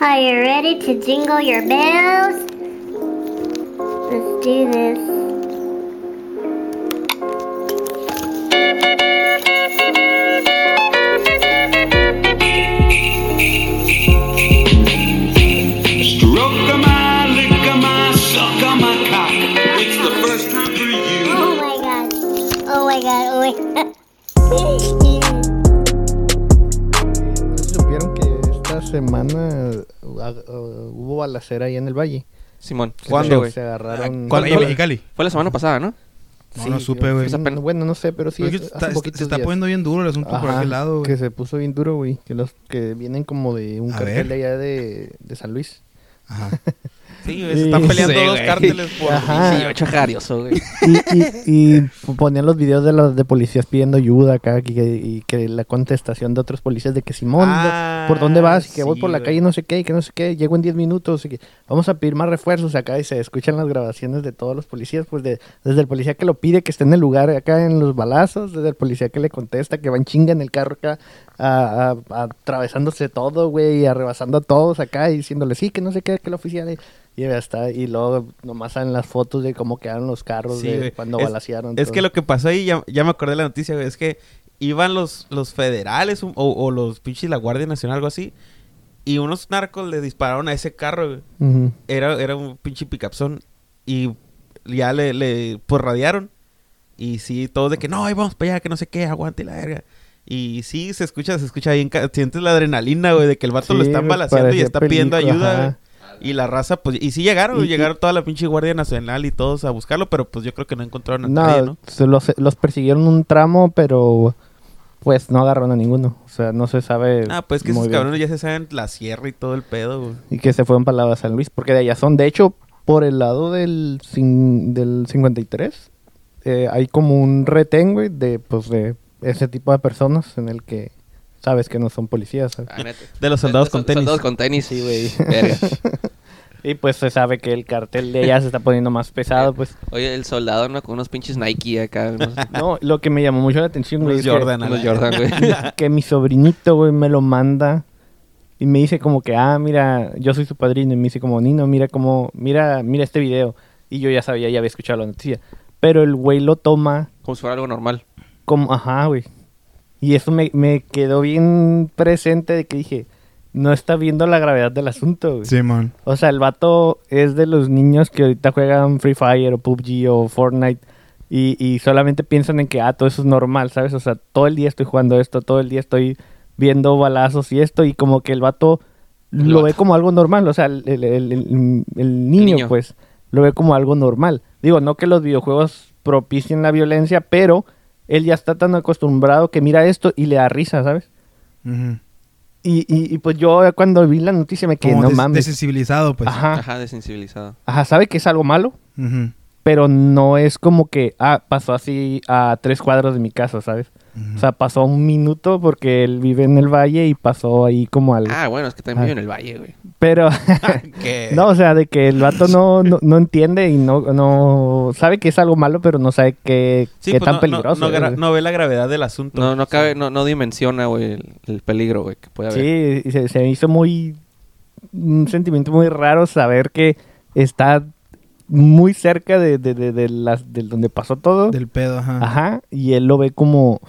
Are you ready to jingle your bells? Let's do this. Uh, uh, hubo balacera ahí en el valle? Simón. ¿Cuándo, Se- güey? Se agarraron. ¿Cuándo, ¿Cuándo? Mexicali? Fue la semana pasada, ¿no? No, no supe, güey. Esa pena- Bueno, no sé, pero sí. Hace está- se está días. poniendo bien duro el asunto por Ajá, aquel lado, güey. Que se puso bien duro, güey. Que los que vienen como de un A cartel ver. de allá de, de San Luis. Ajá. Sí, se están peleando peleando dos cárteles por Ajá. Sí, jarioso, güey. Y, y, y ponían los videos de los de policías pidiendo ayuda acá y que, y que la contestación de otros policías de que Simón, Ah, ¿por dónde vas? Y que voy sí, por la güey. calle no sé qué, y que no sé qué, llego en 10 minutos y que vamos a pedir más refuerzos acá y se escuchan las grabaciones de todos los policías, pues de, desde el policía que lo pide que esté en el lugar acá en los balazos, desde el policía que le contesta que va en chinga en el carro acá, a- a- atravesándose todo, güey, y arrebasando a todos acá y diciéndole sí, que no sé qué, que el oficial... y- ya está, y luego nomás salen las fotos de cómo quedaron los carros Sí, de güey. cuando Es- balacearon. Es todo. que lo que pasó ahí, ya, ya me acordé de la noticia, güey, es que iban los, los federales o, o los pinches la Guardia Nacional, algo así, y unos narcos le dispararon a ese carro, güey. Era, era un pinche picapzón y ya le, le, pues radiaron. Y sí, todos de que no, ahí vamos para allá, que no sé qué, aguante la verga. Y sí, se escucha, se escucha bien, sientes la adrenalina, güey, de que el vato lo están balaseando y está pidiendo ayuda. Y la raza, pues, y sí llegaron, Y- llegaron toda la pinche Guardia Nacional y todos a buscarlo, pero pues yo creo que no encontraron a nadie, No, los, los persiguieron un tramo, pero pues no agarraron a ninguno. O sea, no se sabe. Ah, pues que esos bien. cabrones ya se saben la sierra y todo el pedo, güey. Y que se fueron para la San Luis, porque de allá son. De hecho, por el lado del, del 53, eh, hay como un retén, güey, de, pues, de ese tipo de personas en el que sabes que no son policías. ¿sabes? Ah. De los soldados con tenis. Soldados con tenis. Sí, güey. Verga. Y pues se sabe que el cartel de allá se está poniendo más pesado, pues. Oye, el soldado, ¿no? Con unos pinches Nike acá. No, lo que me llamó mucho la atención, güey, que- Jordan, la unos Jordan, güey. que mi sobrinito, güey, me lo manda y me dice como que, ah, mira, yo soy su padrino. Y me dice como, Nino, mira cómo, mira, mira este video. Y yo ya sabía, ya había escuchado la noticia. Pero el güey lo toma Como si fuera algo normal. como, ajá, güey. Y eso me, me quedó bien presente de que dije, no está viendo la gravedad del asunto, güey. Simón. O sea, el vato es de los niños que ahorita juegan Free Fire o PUBG o Fortnite y, y solamente piensan en que, ah, todo eso es normal, ¿sabes? O sea, todo el día estoy jugando esto, todo el día estoy viendo balazos y esto y como que el vato El lo vato. ve como algo normal, o sea, el, el- el- el- el niño, niño. pues lo ve como algo normal. Digo, no que los videojuegos propicien la violencia, pero él ya está tan acostumbrado que mira esto y le da risa, ¿sabes? Y, y, y pues yo cuando vi la noticia me quedé, Como no des- mames. desensibilizado, pues. Ajá. Ajá, desensibilizado. Ajá, sabe que es algo malo, pero no es como que, ah, pasó así a tres cuadros de mi casa, ¿sabes? O sea, pasó un minuto porque él vive en el valle y pasó ahí como al... Ah, bueno, es que también Ah. vive en el valle, güey. Pero, no, o sea, de que el vato no, no, no entiende y no, no... Sabe que es algo malo, pero no sabe qué, Sí, qué pues tan no, peligroso no, ve la gravedad del asunto. No, no cabe, no, no dimensiona, güey, el, el peligro, güey, que puede haber. Sí, y se, se me hizo muy... Un sentimiento muy raro saber que está muy cerca de, de, de, de las, de donde pasó todo. Del pedo, ajá. Ajá, y él lo ve como,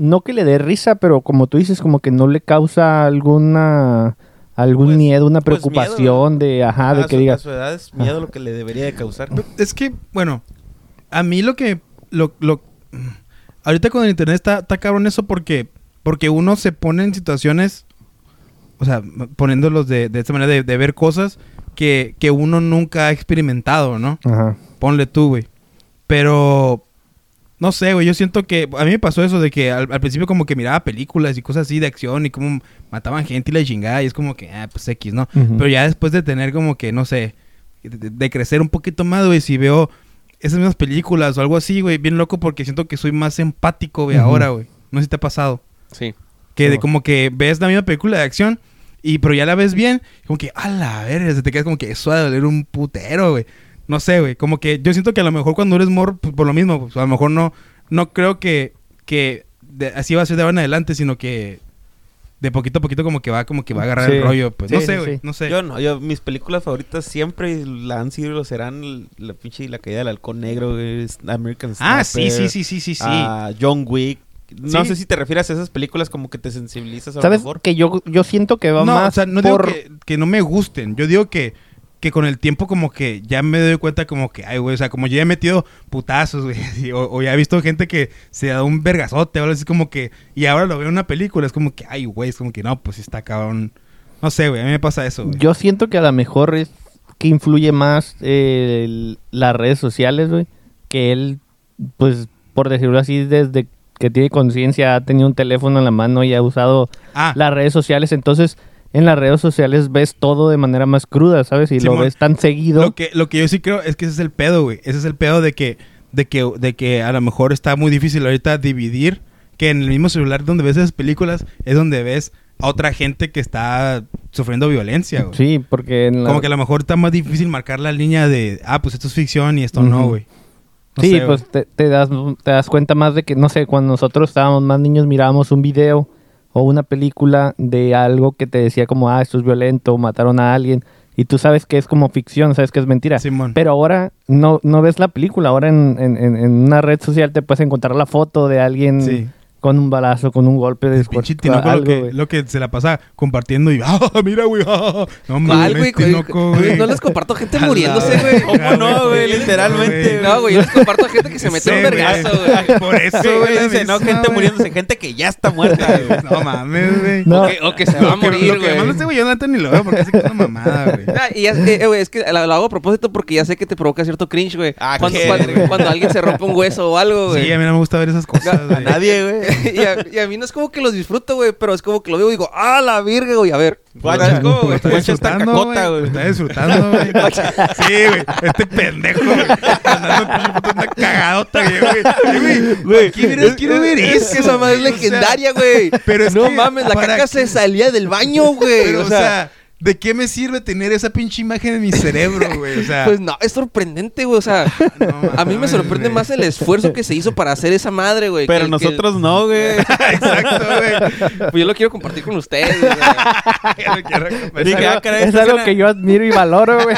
no que le dé risa, pero como tú dices, como que no le causa alguna, algún Pues- miedo, una pues preocupación de, ajá, de a que su, a digas, su edad es miedo lo que le debería de causar. Es que, bueno, a mí lo que... Lo, lo, ahorita con el internet está, está cabrón eso porque, porque uno se pone en situaciones, o sea, poniéndolos de, de esta manera de, de ver cosas que, que uno nunca ha experimentado, ¿no? ajá, Ponle tú, güey. Pero, no sé, güey, yo siento que a mí me pasó eso de que al, al principio como que miraba películas y cosas así de acción y cómo mataban gente y la chingada y es como que, ah, pues X, ¿no? Pero ya después de tener como que, no sé, de, de crecer un poquito más, güey, si veo esas mismas películas o algo así, güey, bien loco porque siento que soy más empático, güey, ahora, güey. No sé si te ha pasado. Sí. Que de como que ves la misma película de acción y pero ya la ves bien, como que, a la verga, se te queda como que eso ha de doler un putero, güey. No sé, güey, como que yo siento que a lo mejor cuando eres morro, pues por lo mismo, pues a lo mejor no, no creo que, que de- así va a ser de ahora en adelante, sino que de poquito a poquito como que va, como que va a agarrar Sí. el rollo. Pues Sí, no sé, güey. sí. No sé. Yo no, yo, mis películas favoritas siempre la han sido y lo serán la pinche La caída del halcón negro, es American ah, sí, Sniper, sí, sí, sí, sí, sí. a John Wick. No Sí. sé si te refieres a esas películas como que te sensibilizas a lo ¿Sabes? mejor. Que yo, yo siento que va no, más o sea, no por... digo que, que no me gusten. Yo digo que, que con el tiempo como que ya me doy cuenta como que, ay, güey, o sea, como yo ya he metido putazos, güey, o, o ya he visto gente que se da un vergazote, o algo así como que, y ahora lo veo en una película, es como que, ay, güey, es como que, no, pues está cabrón. No sé, güey, a mí me pasa eso, güey. Yo siento que a lo mejor es que influye más eh, el- las redes sociales, güey. Que él, pues, por decirlo así, desde que tiene conciencia, ha tenido un teléfono en la mano y ha usado Ah, las redes sociales. Entonces, en las redes sociales ves todo de manera más cruda, ¿sabes? Y lo ves tan seguido. Lo que, lo que yo sí creo es que ese es el pedo, güey. Ese es el pedo de que, de que, de que a lo mejor está muy difícil ahorita dividir que en el mismo celular donde ves esas películas es donde ves a otra gente que está sufriendo violencia, güey. Sí, porque en la- Como que a lo mejor está más difícil marcar la línea de, ah, pues esto es ficción y esto no, güey. No sí, sé, pues te, te das, te das cuenta más de que, no sé, cuando nosotros estábamos más niños mirábamos un video o una película de algo que te decía como, ah, esto es violento, mataron a alguien, y tú sabes que es como ficción, sabes que es mentira. Simón. Pero ahora no, no ves la película, ahora en, en- en- una red social te puedes encontrar la foto de alguien Sí. Con un balazo, con un golpe de Pinche Tinoco lo que, güey. lo que se la pasa compartiendo y, ah, mira, güey, ah, no ¿Cuál, mames, güey? Tinoco, Güey, güey. No les comparto gente muriéndose, güey. ¿Cómo no, güey? Literalmente, güey. No, güey, yo les comparto gente que se Sí, un güey. vergazo, güey. Por eso, güey. güey, dice, no, misma, gente güey. muriéndose, gente que ya está muerta, güey. No mames, güey. No. O que, o que se va a morir, Lo que güey. este güey, yo neta ni lo veo porque es una mamada, güey. Ah, y ya- eh, eh, güey, es que lo, lo hago a propósito porque ya sé que te provoca cierto cringe, güey. Ah, cuando, qué, cuando- güey. cuando alguien se rompe un hueso o algo, güey. Sí, a mí no me gusta ver esas cosas, A güey. nadie, güey. y, a, y a mí no es como que los disfruto, güey, pero es como que lo veo y digo, ah, la virga, güey, a ver. Guacha, ¿Sabes cómo, Lo güey? está disfrutando, güey. está disfrutando, güey. Sí, güey. Este pendejo, güey. Andando pinche puta una cagadota, güey. Quiero ver Es eso. que esa madre es legendaria, güey. pero es no que, mames, la ¿para caca se salía del baño, güey. O sea, ¿de qué me sirve tener esa pinche imagen en mi cerebro, güey? O sea, pues no, es sorprendente, güey. O sea, no a mí me sorprende güey. más el esfuerzo que se hizo para hacer esa madre, güey. Pero que que nosotros no, güey. Exacto, güey. Pues yo lo quiero compartir con ustedes, güey. Dije, ah, caray, es algo que yo admiro y valoro, güey.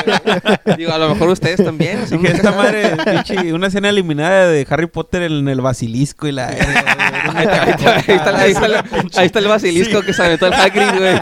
Digo, a lo mejor ustedes también. Dije, esta madre, pinche, una escena eliminada de Harry Potter en el basilisco y la... Ahí está, ahí está, ahí está, ahí está el- ahí está el basilisco que se aventó el Hagrid, güey.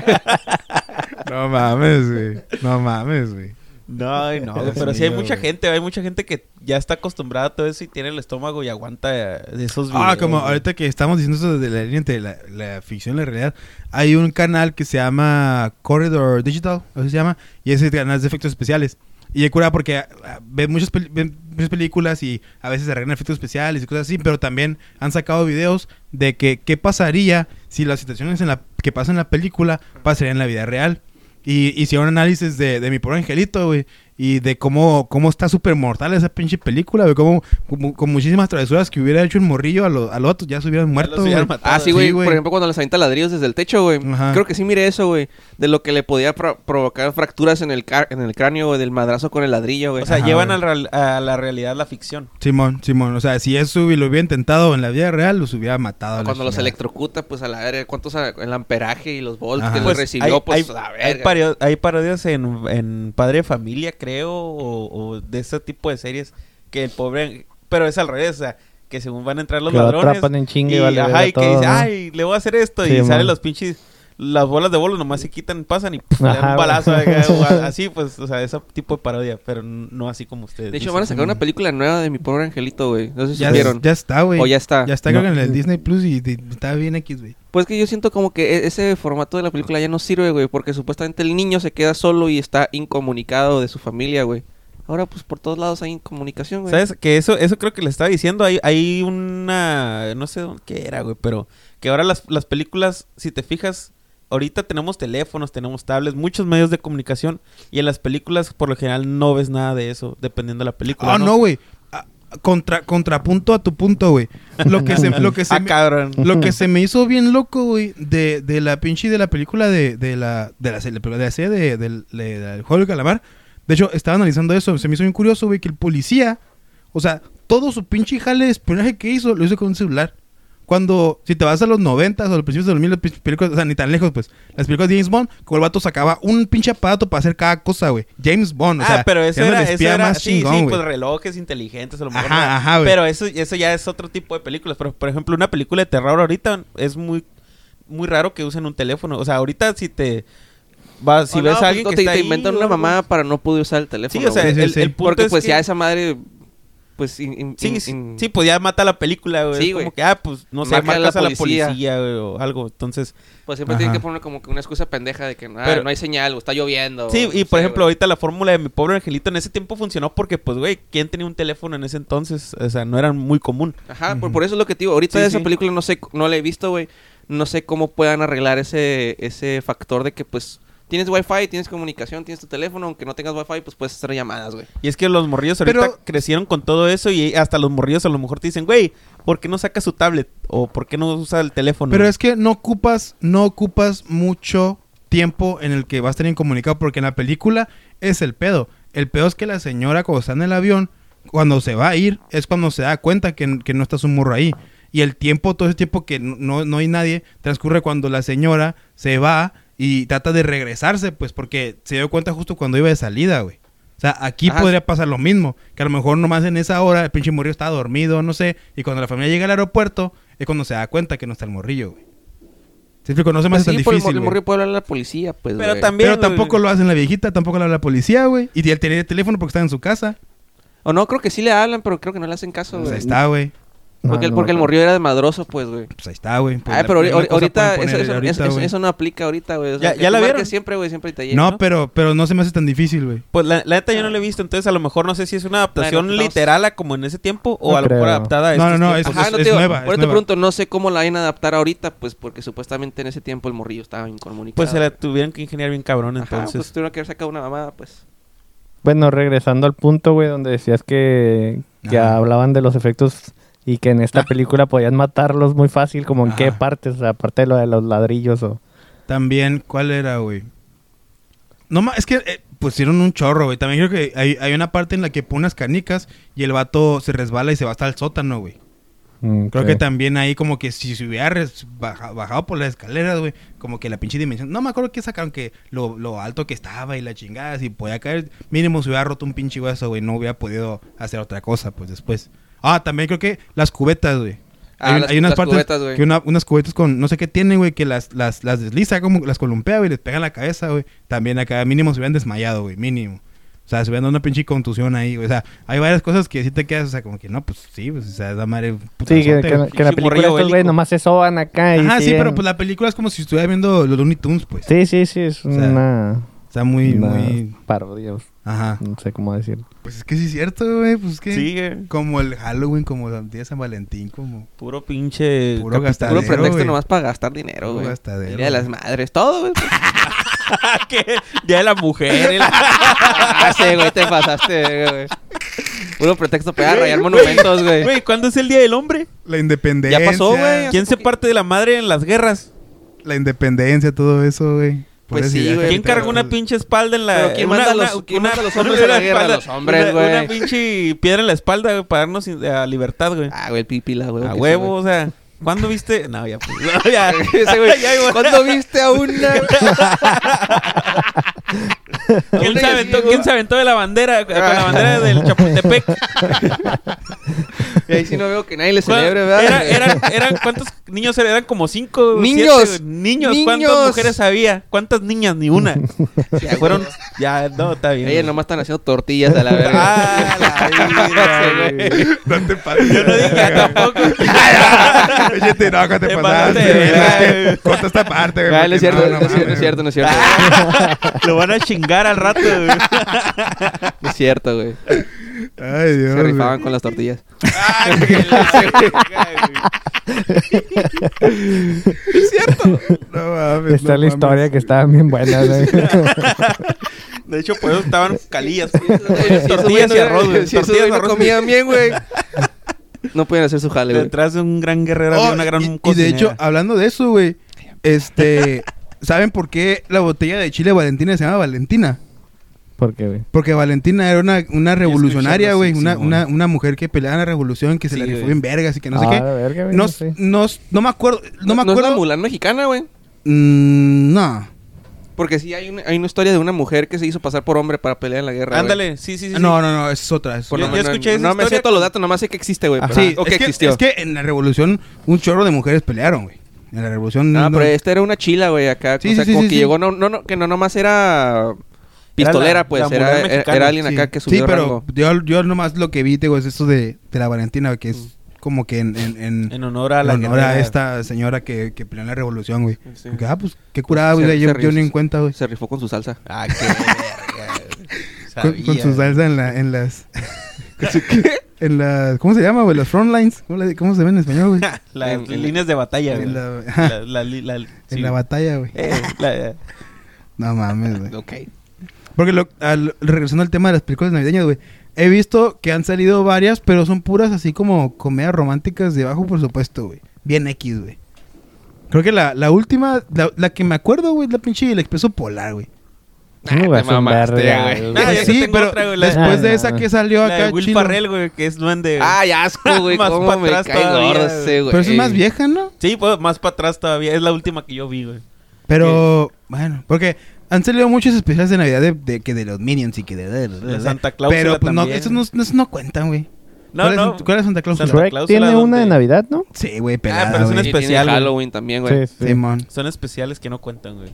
No mames, güey. No mames, güey. No, no, Dios pero sí hay mucha güey. gente, hay mucha gente que ya está acostumbrada a todo eso y tiene el estómago y aguanta esos videos. Ah, como ahorita que estamos diciendo eso de la línea entre la, la ficción y la realidad, hay un canal que se llama Corridor Digital, así se llama, y ese canal es de efectos especiales. Y es cura porque ah, ven muchas, ven muchas películas y a veces se arreglan efectos especiales y cosas así, pero también han sacado videos de que qué pasaría si las situaciones en la, que pasan en la película pasarían en la vida real. Y hicieron análisis de, de mi pobre angelito, güey. Y de cómo, cómo está súper mortal esa pinche película, güey. Como, como- con muchísimas travesuras que hubiera hecho el morrillo a los al otro, ya se hubieran muerto, güey. matado. Ah, sí, güey. Sí, güey. Por ejemplo, cuando les avienta ladrillos desde el techo, güey. Ajá. Creo que sí miré eso, güey. De lo que le podía pro- provocar fracturas en el, car- en el cráneo, güey. Del madrazo con el ladrillo, güey. O sea, Ajá, llevan güey. al real- a la realidad la ficción. Simón, Simón. O sea, si eso lo hubiera intentado en la vida real, los hubiera matado. a cuando los electrocuta, pues a la verga. ¿Cuántos a- el amperaje y los volts Ajá. que Pues, le recibió? hay, pues hay- a la hay verga. hay parodias en, en Padre de Familia, creo, o, o de ese tipo de series que el pobre... Pero es al revés, o sea, que según van a entrar los Que lo ladrones... atrapan en chinga y y, vale ajá, y que todo, dice, ¿no? ay, le voy a hacer esto, Sí, y mon. salen los pinches... Las bolas de bolos nomás se quitan, pasan y pf, le dan un balazo. acá, así, pues, o sea, ese tipo de parodia, pero no así como ustedes. De hecho, dicen. van a sacar una película nueva de mi pobre angelito, güey. No sé si Ya, supieron. ya está, güey. O ya está. Ya está, No. creo que en el Disney Plus y, y está bien X, güey. Pues que yo siento como que e- ese formato de la película ya no sirve, güey. Porque supuestamente el niño se queda solo y está incomunicado de su familia, güey. Ahora, pues por todos lados hay incomunicación, güey. ¿Sabes? Que eso, eso creo que le estaba diciendo. Hay, hay una. No sé dónde- qué era, güey. Pero que ahora las, las películas, si te fijas, ahorita tenemos teléfonos, tenemos tablets, muchos medios de comunicación. Y en las películas, por lo general, no ves nada de eso, dependiendo de la película. Ah, no, güey. Ah, Contra, contrapunto a tu punto, güey. Lo que se, lo que se Ah, cabrón. Lo que se me hizo bien loco, güey, de, de la pinche de la película de, de la de la, serie- de la serie de- del, de- juego del calamar. De hecho, estaba analizando eso, se me hizo bien curioso, güey, que el policía, o sea, todo su pinche jale de espionaje que hizo, lo hizo con un celular. Cuando, si te vas a los 90 o a los principios de los 2000, las películas, o sea, ni tan lejos, pues, las películas de James Bond, como el vato sacaba un pinche aparato para hacer cada cosa, güey. James Bond, o sea, ah, pero eso era, el eso espía era más sí, chingón, sí, pues relojes inteligentes a lo mejor. Ajá, ¿no? ajá, güey. Pero eso, eso ya es otro tipo de películas. Pero, por ejemplo, una película de terror ahorita es muy, muy raro que usen un teléfono. O sea, ahorita si te... Va, si O ves no, a pues, alguien o que te, está te inventan una mamada para no poder usar el teléfono. Sí, o sea, güey. Sí, sí, el, el punto Porque es pues que- ya esa madre... Pues... in- in- Sí, in- sí, pues ya mata la película, güey. Sí, es güey. como que, ah, pues, no sé, Marca a la marcas a la policía. güey, o algo. Entonces, Pues siempre tienen Ajá. que poner como que una excusa pendeja de que ah, Pero- no hay señal o está lloviendo. sí, o y por sé, ejemplo, güey. ahorita la fórmula de mi pobre angelito en ese tiempo funcionó porque, pues, güey, ¿quién tenía un teléfono en ese entonces? O sea, no era muy común. Ajá, por, por eso es lo que te digo. Ahorita Sí, esa sí. película no sé, no la he visto, güey. No sé cómo puedan arreglar ese, ese factor de que, pues, tienes wifi, tienes comunicación, tienes tu teléfono, aunque no tengas wifi, pues puedes hacer llamadas, güey. Y es que los morrillos ahorita Pero- crecieron con todo eso y hasta los morrillos a lo mejor te dicen, güey, ¿por qué no sacas su tablet? O ¿por qué no usa el teléfono? Pero es que no ocupas, no ocupas mucho tiempo en el que vas a estar incomunicado, porque en la película es el pedo. El pedo es que la señora cuando está en el avión, cuando se va a ir, es cuando se da cuenta que, que no está su morro ahí. Y el tiempo, todo ese tiempo que no, no hay nadie, transcurre cuando la señora se va y trata de regresarse, pues porque se dio cuenta justo cuando iba de salida, güey. O sea, aquí Ajá. podría pasar lo mismo, que a lo mejor nomás en esa hora el pinche morrillo estaba dormido, no sé, y cuando la familia llega al aeropuerto es cuando se da cuenta que no está el morrillo, güey. ¿Sí explico? No se me Pues hace tan sí, por el difícil, el morrillo puede hablar a la policía, pues, Pero güey. también- Pero güey. tampoco lo hacen la viejita, tampoco lo habla la policía, güey. Y él tenía el teléfono porque está en su casa. O no, creo que sí le hablan, pero creo que no le hacen caso, Pues güey. ahí está, güey. No, Porque, el- no porque el me morrillo era de madroso, pues, güey. Pues ahí está, güey. Pues la- pero ahorita, eso, poner eso, ahorita, eso- güey. eso no aplica ahorita, güey. O Ya- que ya tú la vieron. siempre, güey, siempre te llega. No, pero, pero no se me hace tan difícil, güey. Pues la, la neta yo no la he visto, entonces a lo mejor no sé si es una adaptación no. literal a como en ese tiempo o No a lo mejor adaptada a No, estos no, no, es- Ajá, no es digo, nueva, por es te pregunto, no sé cómo la vayan a adaptar ahorita, pues porque supuestamente en ese tiempo el morrillo estaba incomunicado. Pues se la tuvieron que ingeniar bien cabrón, Ajá, entonces. pues tuvieron que haber sacado una mamada, pues. Bueno, regresando al punto, güey, donde decías que, que hablaban de los efectos y que en esta película podían matarlos muy fácil, como en qué partes, o sea, aparte de lo de los ladrillos o... También, ¿cuál era, güey? No, es que eh, pusieron un chorro, güey. También creo que hay, hay una parte en la que pone unas canicas y el vato se resbala y se va hasta el sótano, güey. Mm, Creo que también ahí como que si se hubiera baja- bajado por las escaleras, güey, como que la pinche dimensión. No me acuerdo que sacaron que lo, lo alto que estaba y la chingada, si podía caer, mínimo se hubiera roto un pinche hueso, güey, no hubiera podido hacer otra cosa, pues después. Ah, también creo que las cubetas, güey. Ah, hay, las- hay unas las partes cubetas, güey. que una- unas cubetas con no sé qué tienen, güey, que las, las, las desliza, como las columpea, güey, les pega en la cabeza, güey. También acá mínimo se hubieran desmayado, güey, mínimo. O sea, se hubieran dado una pinche contusión ahí, güey. O sea, hay varias cosas que sí te quedas, o sea, como que no, pues sí, pues, o sea, da madre. Sí, que, que- la película estos güey nomás se soban acá y Ajá, sí, pero pues la película es como si estuviera viendo los Looney Tunes, pues. Sí, sí, sí, es O sea, una... Está muy, una muy... parodia, Ajá. no sé cómo decirlo. Pues es que sí es cierto, güey, pues es que... Sí, güey. Como el Halloween, como el día de San Valentín, como... Puro pinche. Puro gastadero, Puro pretexto güey. nomás para gastar dinero, Puro güey. gastadero, Día de las madres, todo, güey. ¿Qué? Día de la mujer. el- Ah, sí, güey, te pasaste, güey. Puro pretexto para rayar monumentos, güey. Güey, ¿cuándo es el Día del Hombre? La independencia. Ya pasó, güey. ¿Quién se parte de la madre en las guerras? La independencia, todo eso, güey. Pues eso sí, güey. ¿Quién cargó una güey. pinche espalda en la... Pero ¿quién una- manda una- los- quién una- manda a los hombres a la guerra? espalda- Los hombres, güey. Una pinche piedra en la espalda, güey, para darnos a libertad, güey. Ah, güey, pipila, güey. a huevo, o sea... ¿Cuándo viste? No, ya, pues. no, ya. Ese güey, Ya. ¿Cuándo viste a una? ¿Quién se, aventó, ¿Quién se aventó de la bandera? Con la bandera del Chapultepec. Y ahí sí no veo que nadie le ¿Cuál- celebre, ¿verdad? Era- eran, eran, ¿Cuántos niños eran? Eran como cinco. Niños. siete, niños. Niños. ¿Cuántas mujeres había? ¿Cuántas niñas? Ni una. Ya, Fueron. Ya, no, está bien. Ellas nomás están haciendo tortillas a la verga. Ah, la vida, güey. No te pases. Yo no dije tampoco. Oye, te no, ¿qué te Te pasaste? Es Corta esta parte, güey. Ah, no es cierto, no, es cierto, no es cierto, es. Lo van a chingar al rato, güey. No es cierto, güey. Ay, Dios. Se güey. rifaban con las tortillas. Ah, que la verga, güey. Es cierto. No mames. Está no la historia mames. que estaban bien buenas, güey. De hecho, por eso estaban calillas. Tortillas y arroz, Tortillas y no arroz. comían bien, güey. No pueden hacer su jale, güey. Detrás de un gran guerrero Oh, había una gran y, y de hecho, hablando de eso, güey. Este. ¿Saben por qué la botella de chile Valentina se llama Valentina? ¿Por qué, güey? Porque Valentina era una, una revolucionaria, güey. una, una, una mujer que peleaba en la revolución, que se la rifó en vergas y que no sé Ah, qué. verga, No, no sé. no, no me acuerdo. No, me ¿No es acuerdo. la Mulan mexicana, güey? Mm, no. Porque sí hay una, hay una historia de una mujer que se hizo pasar por hombre para pelear en la guerra. güey. Ándale, sí, sí, sí. sí. No, no, no, esa es otra. es Yo- yo menos- escuché esa No me sé historia todos los datos, nomás sé que existe, güey. pero- Sí, o que es, que, existió. es que en la revolución un chorro de mujeres pelearon, güey. En la revolución. Ah, no- pero esta era una chila, güey, acá. Sí, o sea, sí, sí, como sí, que sí. llegó, no, no, no, que no nomás era pistolera, la- pues, la era, alguien sí. acá que Sí, subió pero rango. yo, yo nomás lo que vi, digo, es esto de, de la Valentina, güey, que es como que en, en, en, En honor a la honor a esta señora que, que en la revolución, güey. Sí. Como que, ah, pues qué curada, güey. Yo, yo ni en cuenta, güey. Se rifó con su salsa. Ah, qué verga. Con, con su salsa en, la, en las. en las. ¿Cómo se llama, güey? Las front lines. ¿Cómo, le- cómo se ve en español, güey? Las líneas de batalla, güey. En la- La- la la- sí. la batalla, güey. Eh, la- No mames, güey. Ok. Porque lo, al- regresando al tema de las películas navideñas, güey. He visto que han salido varias, pero son puras así como comedias románticas de bajo presupuesto, güey. Bien X, güey. Creo que la, la última, la, la que me acuerdo, güey, es la pinche El Expreso Polar, güey. Te mamaste, verga, güey. Ah, ya sí, pero otra, güey, después de Ah, esa no. que salió la acá de Will chilo. Farrell, güey, que es duende. güey. Ay, asco, güey. Más Cómo pa' me atrás todavía, güey. ese, güey. Pero es más vieja, ¿no? Sí, pues más para atrás todavía. Es la última que yo vi, güey. Pero, bueno, porque han salido muchos especiales de Navidad de, de- que de los Minions y que de... de, de- De Santa Claus Pero pues no, esos no, no cuentan, güey. No, ¿Cuál, no. Es, ¿Cuál es Santa Claus? Santa Shrek Cláusula tiene una de Navidad, ¿no? Sí, güey, pelada, pero es tiene especial, güey. Halloween también, güey. Sí, sí. Simón. Son especiales que no cuentan, güey.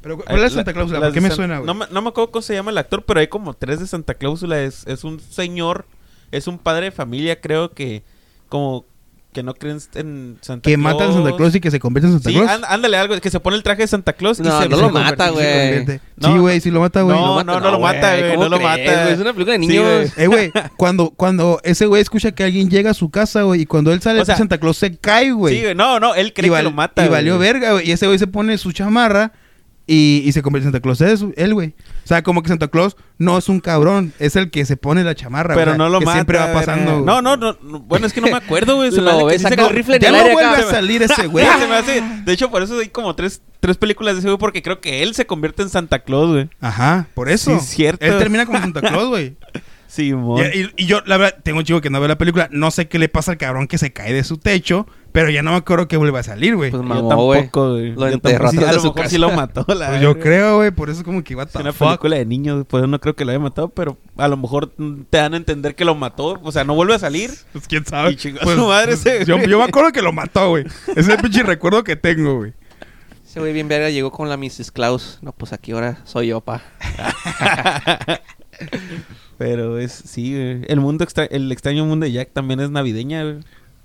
Pero, ¿cuál es La- Santa Clausula? ¿Por qué me San- suena, güey? No, me- no me acuerdo cómo se llama el actor, pero hay como tres de Santa Clausula. Es, es un señor, es un padre de familia, creo que como que no creen en Santa que Claus. matan a Santa Claus y que se convierte en Santa Sí, Claus. án- ándale algo, que se pone el traje de Santa Claus y No, se no lo mata, se güey. Sí, No, güey, sí lo mata, güey. No, no, no lo mata, güey, ¿cómo no lo mata. güey? Es una película de Sí, niños. güey. Eh, güey, cuando, cuando ese güey escucha que alguien llega a su casa, güey, y cuando él sale, O sea, Santa Claus se cae, güey. Sí, güey. No, no, él cree y, val- que lo mata. y valió verga, güey. Y ese güey se pone su chamarra y, y se convierte en Santa Claus. Es él, güey. O sea, como que Santa Claus no es un cabrón, es el que se pone la chamarra, Pero güey, no lo que mata. siempre va pasando. güey. No, no, no, no, Bueno, es que no me acuerdo, güey. Se me Lo que ves, saca el rifle en Ya el no aire vuelve acá. a salir ese güey. Güey, se me hace. De hecho, por eso hay como tres, tres películas de ese güey, porque creo que él se convierte en Santa Claus, güey. Ajá, por eso. Sí, es cierto. Él termina como Santa Claus, güey. Sí, Y, y- y yo, la verdad, tengo un chico que no ve la película. No sé qué le pasa al cabrón que se cae de su techo, pero ya no me acuerdo que vuelva a salir, güey. Pues Yo mamó, güey. tampoco, güey. Lo Yo enterró. Sí, atrás a de lo su mejor casa. sí lo mató. La Pues yo creo, güey, por eso como que what Es the una fuck. película de niños, pues no creo que lo haya matado, pero a lo mejor te dan a entender que lo mató. O sea, no vuelve a salir. Pues quién sabe. Y chingó a su madre ese, yo, yo me acuerdo que lo mató, güey. Ese es el pinche recuerdo que tengo, güey. Ese güey bien verga llegó con la Mrs. Claus. No, pues aquí ahora soy yo, pa. Pero es, sí, güey. El mundo extra- el extraño mundo de Jack también es navideña, güey.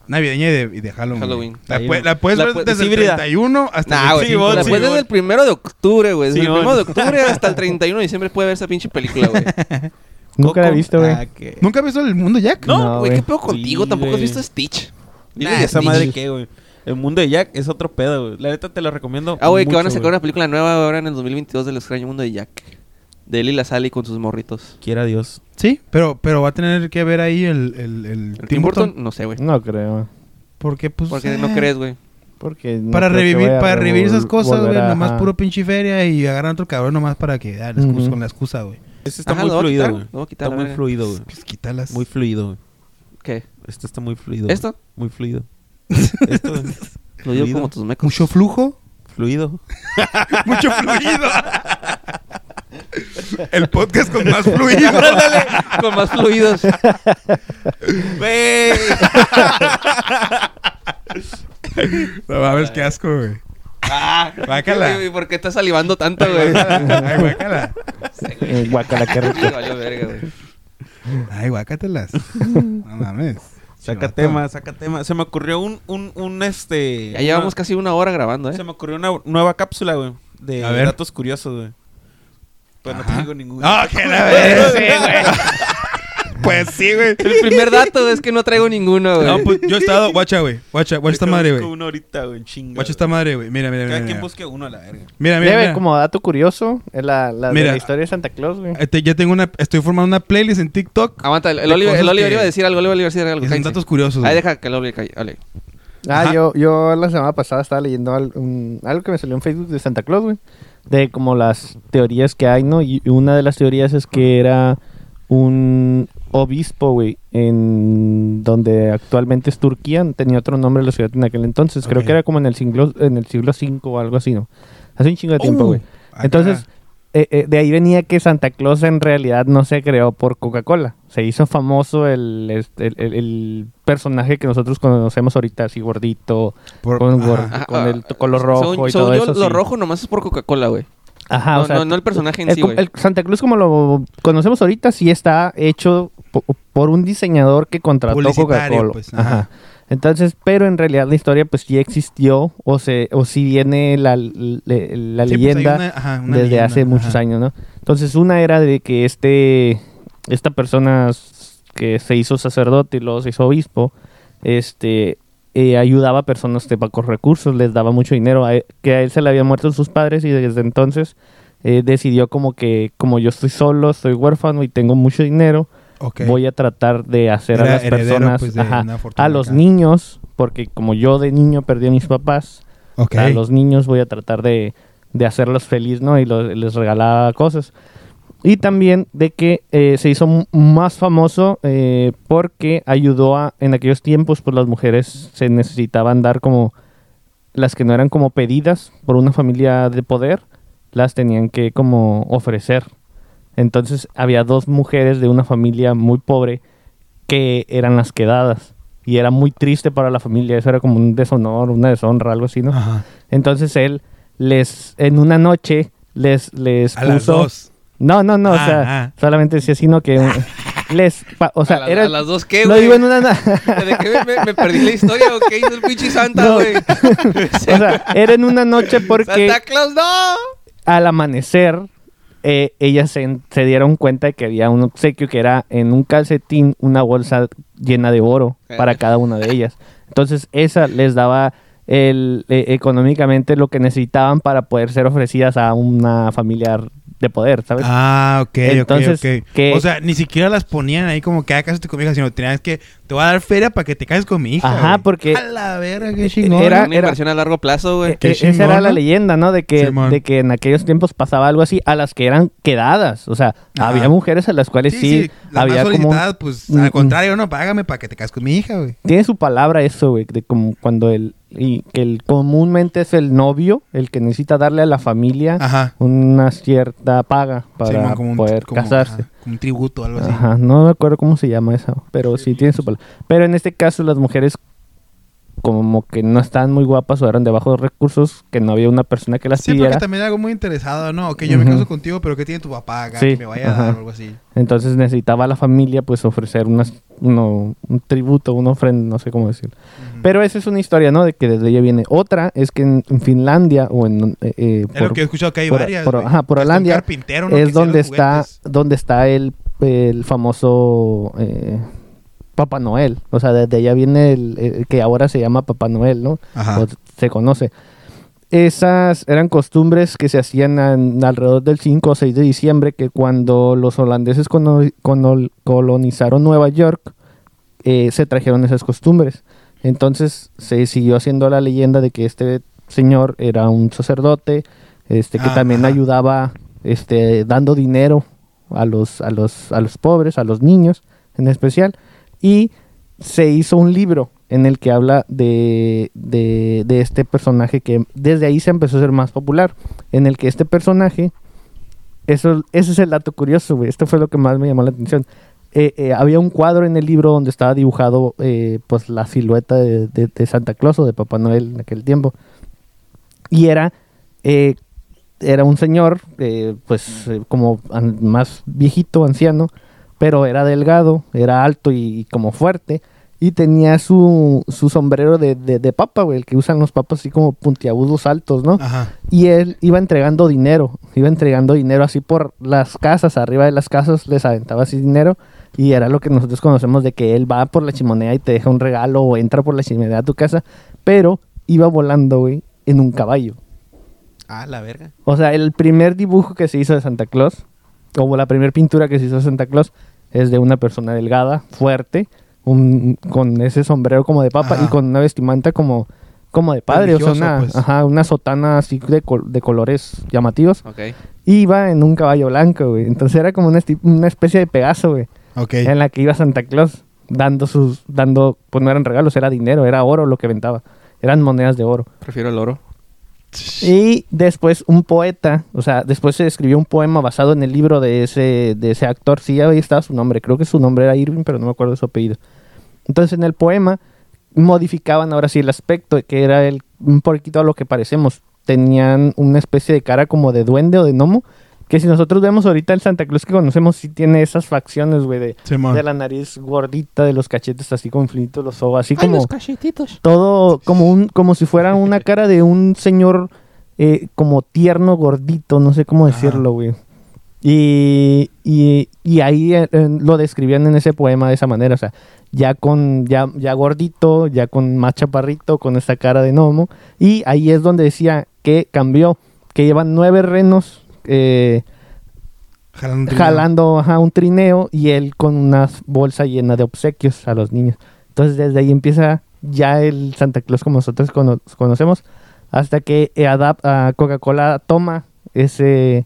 Navideña y de, y de Halloween. Halloween. La, güey. la puedes La ver pu- desde sí, el híbrida. 31 hasta Nah, el güey. 25. vos, la sí, puedes vos. desde el primero de octubre, güey. Desde Sí, el vos. primero de octubre hasta el 31 de diciembre puede ver esa pinche película, güey. Nunca la he visto, güey. Ah, que- ¿Nunca has visto el mundo Jack? No, No, güey, güey. ¿qué pedo contigo? Sí, Tampoco has visto Stitch. Nah, Dile de esa Stitch. madre qué, güey. El mundo de Jack es otro pedo, güey. La neta te lo recomiendo. Ah, güey, que van a sacar güey. una película nueva ahora en el 2022 del extraño mundo de Jack. De él y la Sally con sus morritos. Quiera Dios. Sí, pero, pero va a tener que ver ahí el, el, el ¿El Tim Burton. No sé, güey. No creo. Porque, pues. Porque eh, no crees, güey. Porque no para revivir, para revivir esas cosas, güey. a- Nomás puro pinche feria y agarran otro cabrón nomás para que. Ah, la excusa, Ujú. con la excusa, güey. Este está Ajá, muy fluido, güey. Está muy verga. fluido, güey. Pues quítalas. Muy fluido, güey. ¿Qué? Este está muy fluido. ¿Esto? Muy fluido. Esto, güey. Lo digo como tus mecos. Mucho flujo. Fluido. Mucho fluido. el podcast con más fluido. Ándale, con más fluidos. Güey. No mames, qué asco, güey. Ah, Guácala. güey, ¿Por qué estás salivando tanto, güey? Ay, guácala. Eh, guácala, qué rico. Ay, guácatelas. No mames. Saca tema, saca tema. Se me ocurrió un, un, un este. Ya llevamos una- casi una hora grabando, Se ¿eh? me ocurrió una nueva cápsula, güey. De A ver. datos curiosos, güey. Pero no tengo ningún. No, que la vez. Pues sí, güey. El primer dato es que no traigo ninguno, güey. No, pues yo he estado. Guacha, güey. Guacha, guacha esta madre, güey. uno ahorita, güey, chinga. Guacha esta madre, güey. Mira, mira, mira. Cada quien Mira, busque uno a la verga. mira. mira, Debe, mira. como dato curioso, es la, la de la historia de Santa Claus, güey. Este, ya tengo una. Estoy formando una playlist en TikTok. Aguanta, el, el Oliver, el Oliver que- iba a decir algo, el Oliver iba a decir algo. Son datos curiosos. Ahí güey. deja que el Oliver calle. Ole. Ah, Ajá. yo, yo la semana pasada estaba leyendo al- un- algo que me salió en Facebook de Santa Claus, güey. De como las teorías que hay, ¿no? Y una de las teorías es que era un obispo, güey, en donde actualmente es Turquía, tenía otro nombre la ciudad en aquel entonces, creo que era como en el siglo en el siglo V o algo así, ¿no? Hace un chingo de tiempo, Uh, güey. Entonces, eh, eh, de ahí venía que Santa Claus en realidad no se creó por Coca-Cola. Se hizo famoso el, este, el, el- el personaje que nosotros conocemos ahorita, así gordito, Por- con, con el ah, color rojo según- y según todo yo, eso. Lo sí. rojo nomás es por Coca-Cola, güey. Ajá, no, o sea, no, no el personaje en sí, güey. el Santa Claus como lo conocemos ahorita sí está hecho po- por un diseñador que contrató Coca-Cola. pues, ajá. ajá. Entonces, pero en realidad la historia pues sí existió o se o sí viene la, la Sí, pues, leyenda una- ajá, una desde leyenda, hace muchos años, ¿no? Entonces, una era de que este esta persona que se hizo sacerdote y luego se hizo obispo, este eh, ayudaba a personas de bajos recursos, les daba mucho dinero, a él- que a él se le habían muerto sus padres y desde entonces eh, decidió como que como yo estoy solo, soy huérfano y tengo mucho dinero, Ok. voy a tratar de hacer Era a las personas, pues, ajá, a los acá. niños, porque como yo de niño perdí a mis papás, Ok. a los niños voy a tratar de, de hacerlos feliz, ¿no? Y lo- les regalaba cosas. Y también de que eh, se hizo más famoso eh, porque ayudó a, en aquellos tiempos, pues las mujeres se necesitaban dar como, las que no eran como pedidas por una familia de poder, las tenían que como ofrecer. Entonces había dos mujeres de una familia muy pobre que eran las quedadas. Y era muy triste para la familia, eso era como un deshonor, una deshonra, algo así, ¿no? Ajá. Entonces él les, en una noche, les, les A puso... las dos. No, no, no, o Ah, sea, ah. solamente decía sino que les, pa- o sea, ¿A, la- era, a las dos qué, lo güey? digo en una, no- ¿De qué me, perdí la historia o qué hizo el pinche Santa, No. güey? o sea, era en una noche porque ¡Santa Claus, no! al amanecer eh, ellas se, se dieron cuenta de que había un obsequio que era en un calcetín una bolsa llena de oro para cada una de ellas. Entonces esa les daba el, eh, económicamente lo que necesitaban para poder ser ofrecidas a una familia de poder, ¿sabes? Ah, ok, Entonces, ok, ok. O sea, ni siquiera las ponían ahí como que ah, cásate con mi hija, sino tenías que, te voy a dar feria para que te cases con mi hija. Ajá, porque- A la verga, qué chingón. Era- Una inversión a largo plazo, güey. Qué eh, esa era la leyenda, ¿no? De que, de que en aquellos tiempos pasaba algo así a las que eran quedadas. O sea, Ajá. había mujeres a las cuales sí, las había más como... un- pues, Mm, al contrario, no, págame para que te cases con mi hija, güey. Tiene su palabra eso, güey, de como cuando el... Y que el, comúnmente es el novio el que necesita darle a la familia Ajá. una cierta paga para Simón, como un- poder como- casarse. ajá, un tributo o algo así. Ajá, no me acuerdo cómo se llama eso, pero sí tiene su palabra. Pero en este caso las mujeres como que no estaban muy guapas o eran de bajos recursos, que no había una persona que las Sí, porque pidiera. también algo muy interesado, ¿no? Que yo me caso contigo, pero ¿qué tiene tu papá acá? Sí, Que me vaya a dar o algo así. Entonces necesitaba la familia pues ofrecer unas, uno- un tributo, una ofrenda, no sé cómo decirlo. Pero esa es una historia, ¿no? De que desde ella viene. Otra es que en, Finlandia o en... eh, eh, Es lo que he escuchado que hay por- varias. por- ajá, por carpintero, ¿no? es donde está, donde está el, el famoso eh, Papá Noel. O sea, desde allá viene el, el que ahora se llama Papá Noel, ¿no? Ajá. O se conoce. Esas eran costumbres que se hacían en- alrededor del 5 o 6 de diciembre, que cuando los holandeses colonizaron Nueva York, eh, se trajeron esas costumbres. Entonces se siguió haciendo la leyenda de que este señor era un sacerdote, este que Ah, también ajá. ayudaba este, dando dinero a los, a, los, a los pobres, a los niños en especial. Y se hizo un libro en el que habla de, de, de este personaje que desde ahí se empezó a ser más popular. En el que este personaje, eso, ese es el dato curioso, güey. Esto fue lo que más me llamó la atención. Eh, eh, había un cuadro en el libro donde estaba dibujado eh, pues la silueta de, de- de Santa Claus o de Papá Noel en aquel tiempo. Y era, eh, era un señor, eh, pues eh, como an- más viejito, anciano, pero era delgado, era alto y, y como fuerte. Y tenía su, su sombrero de, de, de papa, güey, el que usan los papas así como puntiagudos altos, ¿no? Ajá. Y él iba entregando dinero, iba entregando dinero así por las casas, arriba de las casas les aventaba así dinero y era lo que nosotros conocemos de que él va por la chimenea y te deja un regalo o entra por la chimenea a tu casa, pero iba volando, güey, en un caballo. Ah, la verga. O sea, el primer dibujo que se hizo de Santa Claus, o la primera pintura que se hizo de Santa Claus, es de una persona delgada, fuerte, un- con ese sombrero como de papa Ajá. y con una vestimenta como, como de padre, o sea, una, pues. ajá, una sotana así de, col- de colores llamativos. Ok. Iba en un caballo blanco, güey. Entonces era como una especie de Pegaso, güey. Ok. En la que iba Santa Claus dando sus, dando, pues no eran regalos, era dinero, era oro lo que ventaba. Eran monedas de oro. Prefiero el oro. Y después un poeta, o sea, después se escribió un poema basado en el libro de ese, de ese actor. Sí, ahí estaba su nombre. Creo que su nombre era Irving, pero no me acuerdo de su apellido. Entonces en el poema modificaban ahora sí el aspecto, que era el, un poquito a lo que parecemos. Tenían una especie de cara como de duende o de gnomo. Que si nosotros vemos ahorita el Santa Claus que conocemos, sí tiene esas facciones, güey, de, la nariz gordita, de los cachetes así como infinitos, los ojos, así Ay, como los cachetitos. todo como un como si fuera una cara de un señor eh, como tierno gordito no sé cómo decirlo güey. Y, y, y ahí eh, eh, lo describían en ese poema de esa manera o sea ya con ya ya gordito ya con más chaparrito con esta cara de gnomo. Y ahí es donde decía que cambió que llevan nueve renos eh, Jalando. un trineo. jalando ajá, un trineo y él con una bolsa llena de obsequios a los niños. Entonces desde ahí empieza ya el Santa Claus como nosotros cono- conocemos hasta que adap- ah, Coca-Cola toma ese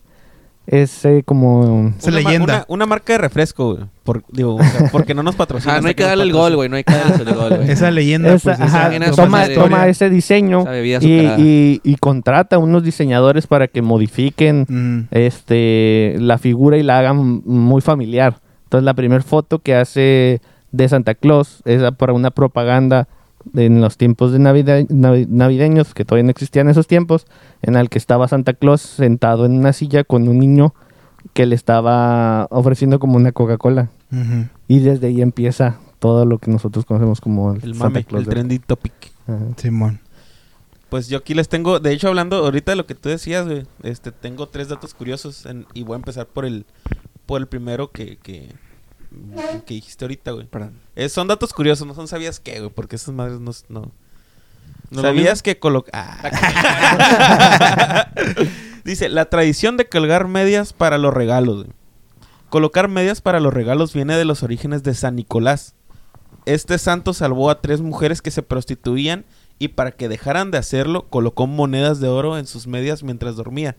ese como Esa Una ma- leyenda. Una, una marca de refresco, güey. Por, digo, o sea, porque no nos patrocina. Ah, no hay que darle el gol, güey. No hay que darle el gol, güey. Esa leyenda, esa- pues. ajá, esa- esa toma, toma ese diseño y, y- y contrata unos diseñadores para que modifiquen Mm. este la figura y la hagan muy familiar. Entonces la primera foto que hace de Santa Claus es para una propaganda en los tiempos de navide- navi- navideños, que todavía no existían esos tiempos, en el que estaba Santa Claus sentado en una silla con un niño que le estaba ofreciendo como una Coca-Cola. Y desde ahí empieza todo lo que nosotros conocemos como el, El Santa mame, Claus. el trending topic. Simón. Pues yo aquí les tengo, de hecho hablando ahorita de lo que tú decías, güey, este, tengo tres datos curiosos en- y voy a empezar por el, por el primero que, que, que dijiste ahorita, güey. Perdón. Eh, son datos curiosos, no son sabías qué, güey, porque esas madres no... no. ¿No lo ¿Sabías que coloca... Ah. Dice, la tradición de colgar medias para los regalos. güey. Colocar medias para los regalos viene de los orígenes de San Nicolás. Este santo salvó a tres mujeres que se prostituían y para que dejaran de hacerlo colocó monedas de oro en sus medias mientras dormía.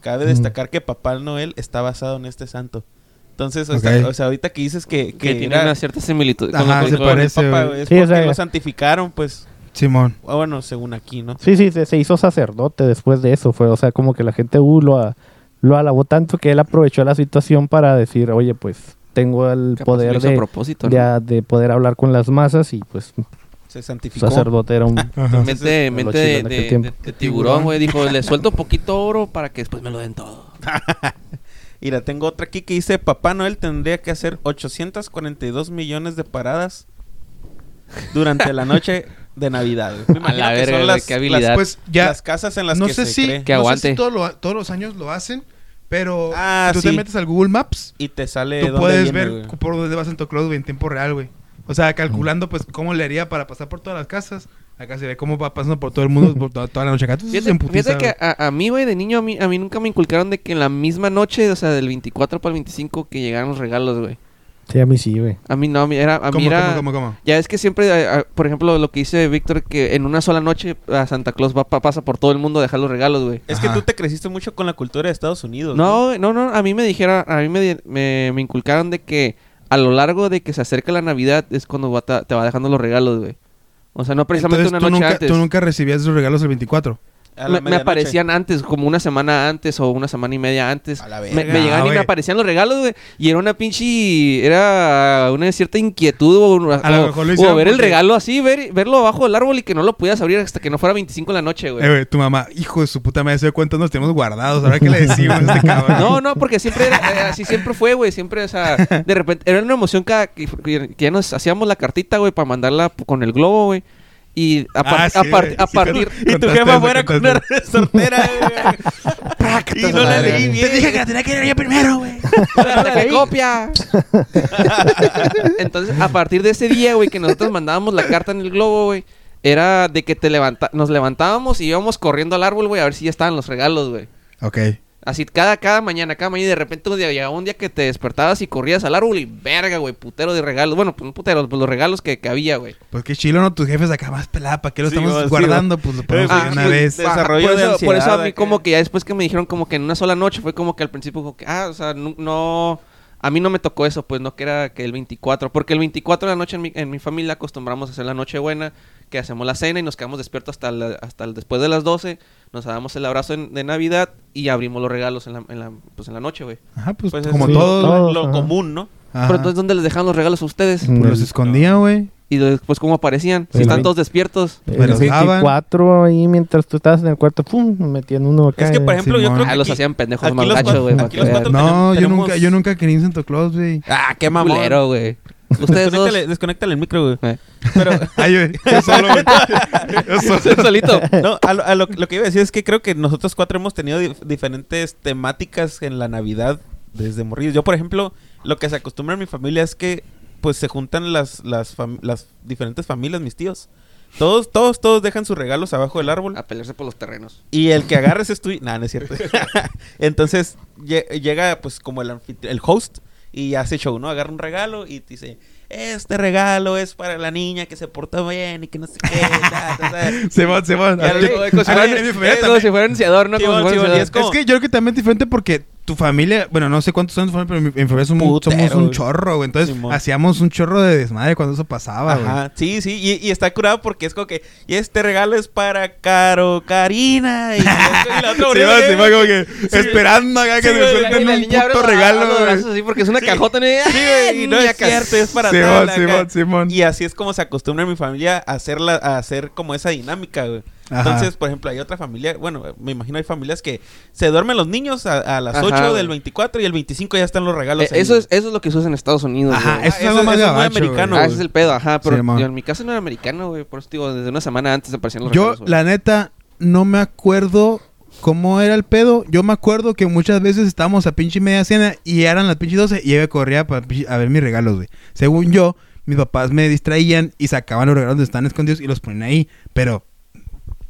Cabe Mm. destacar que Papá Noel está basado en este santo. Entonces, o sea, o ahorita que dices que, Que que tiene era- una cierta similitud. Ajá, con se con- parece. Papá, güey. güey, es Sí, o porque sea- lo santificaron, pues. Simón. Ah, bueno, según aquí, ¿no? Sí, sí, se, se hizo sacerdote después de eso. Fue, o sea, como que la gente uh, lo, a- lo alabó tanto que él aprovechó la situación para decir, oye, pues tengo el capaz lo poder de, propósito, de, ¿no? de poder hablar con las masas y pues Se santificó. sacerdote era un... Mente, mente de, de- de tiburón, güey. Dijo, le suelto poquito oro para que después me lo den todo. Mira, tengo otra aquí que dice, Papá Noel tendría que hacer 842 millones de paradas durante la noche de Navidad. A la verga, son las, qué habilidad. Pues ya. las casas en las no que sé se si, cree. Que no sé aguante. si todo lo- todos los años lo hacen, pero Ah, si tú te metes al Google Maps, Y te sale tú dónde puedes viene, ver güey. por dónde va Santo Claus güey, en tiempo real, güey. O sea, calculando pues cómo le haría para pasar por todas las casas. Acá se ve cómo va pasando por todo el mundo por toda, toda la noche acá. Entonces, Fíjate, fíjate que güey. a, a mí, güey, de niño, a mí, a mí nunca me inculcaron de que en la misma noche, o sea, del 24 para el 25, que llegaran los regalos, güey. Sí, a mí sí, güey. A mí no, a mí era... A mí ¿Cómo, era cómo, cómo, cómo? Ya es que siempre, eh, ah, por ejemplo, lo que dice Víctor, que en una sola noche a Santa Claus va, pa- pasa por todo el mundo a dejar los regalos, güey. Es que tú te creciste mucho con la cultura de Estados Unidos. No, no, no, a mí me dijeron, a mí me, me, me inculcaron de que a lo largo de que se acerca la Navidad es cuando va ta- te va dejando los regalos, güey. O sea, no precisamente Entonces, una tú noche nunca, antes. tú nunca recibías esos regalos el 24. Me, me aparecían antes, como una semana antes o una semana y media antes. A la me, verga. me llegaban Ah, y me güey. aparecían los regalos, güey. Y era una pinche. Era una cierta inquietud. O, A lo o- mejor lo o hicieron ver el regalo así, ver, verlo abajo del árbol y que no lo pudieras abrir hasta que no fuera 25 en la noche, güey. Eh, güey, tu mamá, hijo de su puta madre, se dio cuenta, nos tenemos guardados. Ahora que le decimos a este cabrón. No, no, porque siempre era, eh, así siempre fue, güey. Siempre, o sea, de repente era una emoción cada que, que ya nos hacíamos la cartita, güey, para mandarla con el globo, güey. Y a, par- Ah, sí, a, par- partir. Y tu jefa eso, afuera con una resortera, güey. Y no la leí bien. que la tenía que leer yo primero, güey. ¡Dale copia! Entonces, a partir de ese día, güey, que nosotros mandábamos la carta en el globo, güey, era de que te levanta nos levantábamos y íbamos corriendo al árbol, güey, a ver si ya estaban los regalos, güey. Ok. Así, cada, cada mañana, cada mañana, y de repente un día, llegaba un día que te despertabas y corrías al árbol y verga, güey, putero de regalos. Bueno, pues un putero, pues los regalos que, que había, güey. Pues qué chilo, ¿no? Tus jefes acá más pelada. ¿Para qué lo Sí, estamos güey, sí, guardando? Pues lo podemos Ah, una vez. de- Desarrollo por de eso, por eso a mí acá. como que ya después que me dijeron como que en una sola noche fue como que al principio como que, ah, o sea, no... no- a mí no me tocó eso, pues no que era que el 24, porque el 24 de la noche en mi, en mi familia acostumbramos a hacer la noche buena, que hacemos la cena y nos quedamos despiertos hasta, la- hasta el- después de las 12, nos damos el abrazo en- de Navidad y abrimos los regalos en la, en la, pues en la noche, güey. Ajá, pues, Pues como es todos. lo, todos, lo ajá. común, ¿no? Ajá. Pero entonces, ¿dónde les dejaban los regalos a ustedes? Pues los escondía, güey. Y después, ¿cómo aparecían? Si El están todos despiertos. Me El los daban. 24 ahí mientras tú estabas en el cuarto, pum, metían uno acá. Es que, por ejemplo, yo creo que Ah, los hacían pendejos más gachos, cuatro- güey. cuatro No, yo nunca, yo nunca quería ir en Santa Claus, güey. Ah, qué mamón. Güey. Ustedes dos... Desconéctale, el micro, güey. Eh. Pero, Ay. Yo solo, güey. Yo solo. Solito. no, a lo, a lo- lo que iba a decir es que creo que nosotros cuatro hemos tenido dif- diferentes temáticas en la Navidad desde morrillos. Yo, por ejemplo, lo que se acostumbra en mi familia es que pues se juntan las, las, fam- las diferentes familias, mis tíos. Todos, todos, todos dejan sus regalos abajo del árbol. A pelearse por los terrenos. Y el que agarres es tuyo. Nah, no es cierto. Entonces lle- llega pues como el, el host y hace show, ¿no? Agarra un regalo y te dice, este regalo es para la niña que se portó bien y que no sé qué. ta, ta, ta". Simón, Simón. Ya Yo- le- Como si a fuera- ver, en mi familia es como también. si fuera anunciador, ¿no? Sí, Como si fuera anunciador. es como- Es que yo creo que también es diferente porque tu familia, bueno, no sé cuántos son tu familia, pero mi, mi familia somos, Putero, somos un chorro, güey. Entonces Simón. hacíamos un chorro de desmadre cuando eso pasaba, güey. Ajá, sí, sí, y, y está curado porque es como que, y este regalo es para Caro, Karina, y, y la otra Sí, va, sí, va como que Sí, esperando acá que Sí, güey, suelten un puto regalo, güey. así porque es una Sí. cajota. ¿no? Sí, güey, y no es cierto, es para Simón. Simón, Simón. Y así es como se acostumbra en mi familia a hacer, la, a hacer como esa dinámica, güey. Ajá. Entonces, por ejemplo, hay otra familia, bueno, me imagino hay familias que se duermen los niños a, a las Ajá, 8 güey. del 24 y el 25 ya están los regalos. Eh, ahí. eso, es, eso es lo que se usa en Estados Unidos. Ajá, güey. eso es Ah, algo más eso es muy americano, Ah, ese es el pedo, ajá. Pero yo en mi casa no era americano, güey. Por eso digo, desde una semana antes aparecían los Yo, regalos, güey. la neta, no me acuerdo cómo era el pedo. Yo me acuerdo que muchas veces estábamos a pinche media cena y eran las pinche 12 y yo corría para a ver mis regalos, güey. Según yo, mis papás me distraían y sacaban los regalos donde estaban escondidos y los ponían ahí. Pero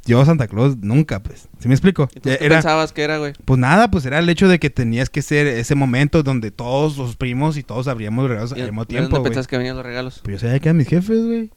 yo, Santa Claus, nunca, pues. ¿Sí me explico? Entonces, ¿qué Era, pensabas que era, güey? pues nada, pues era el hecho de que tenías que ser ese momento donde todos los primos y todos abríamos los regalos al ¿Y mismo ¿De tiempo, dónde güey. pensabas que venían los regalos? Pues yo sabía que eran mis jefes, güey.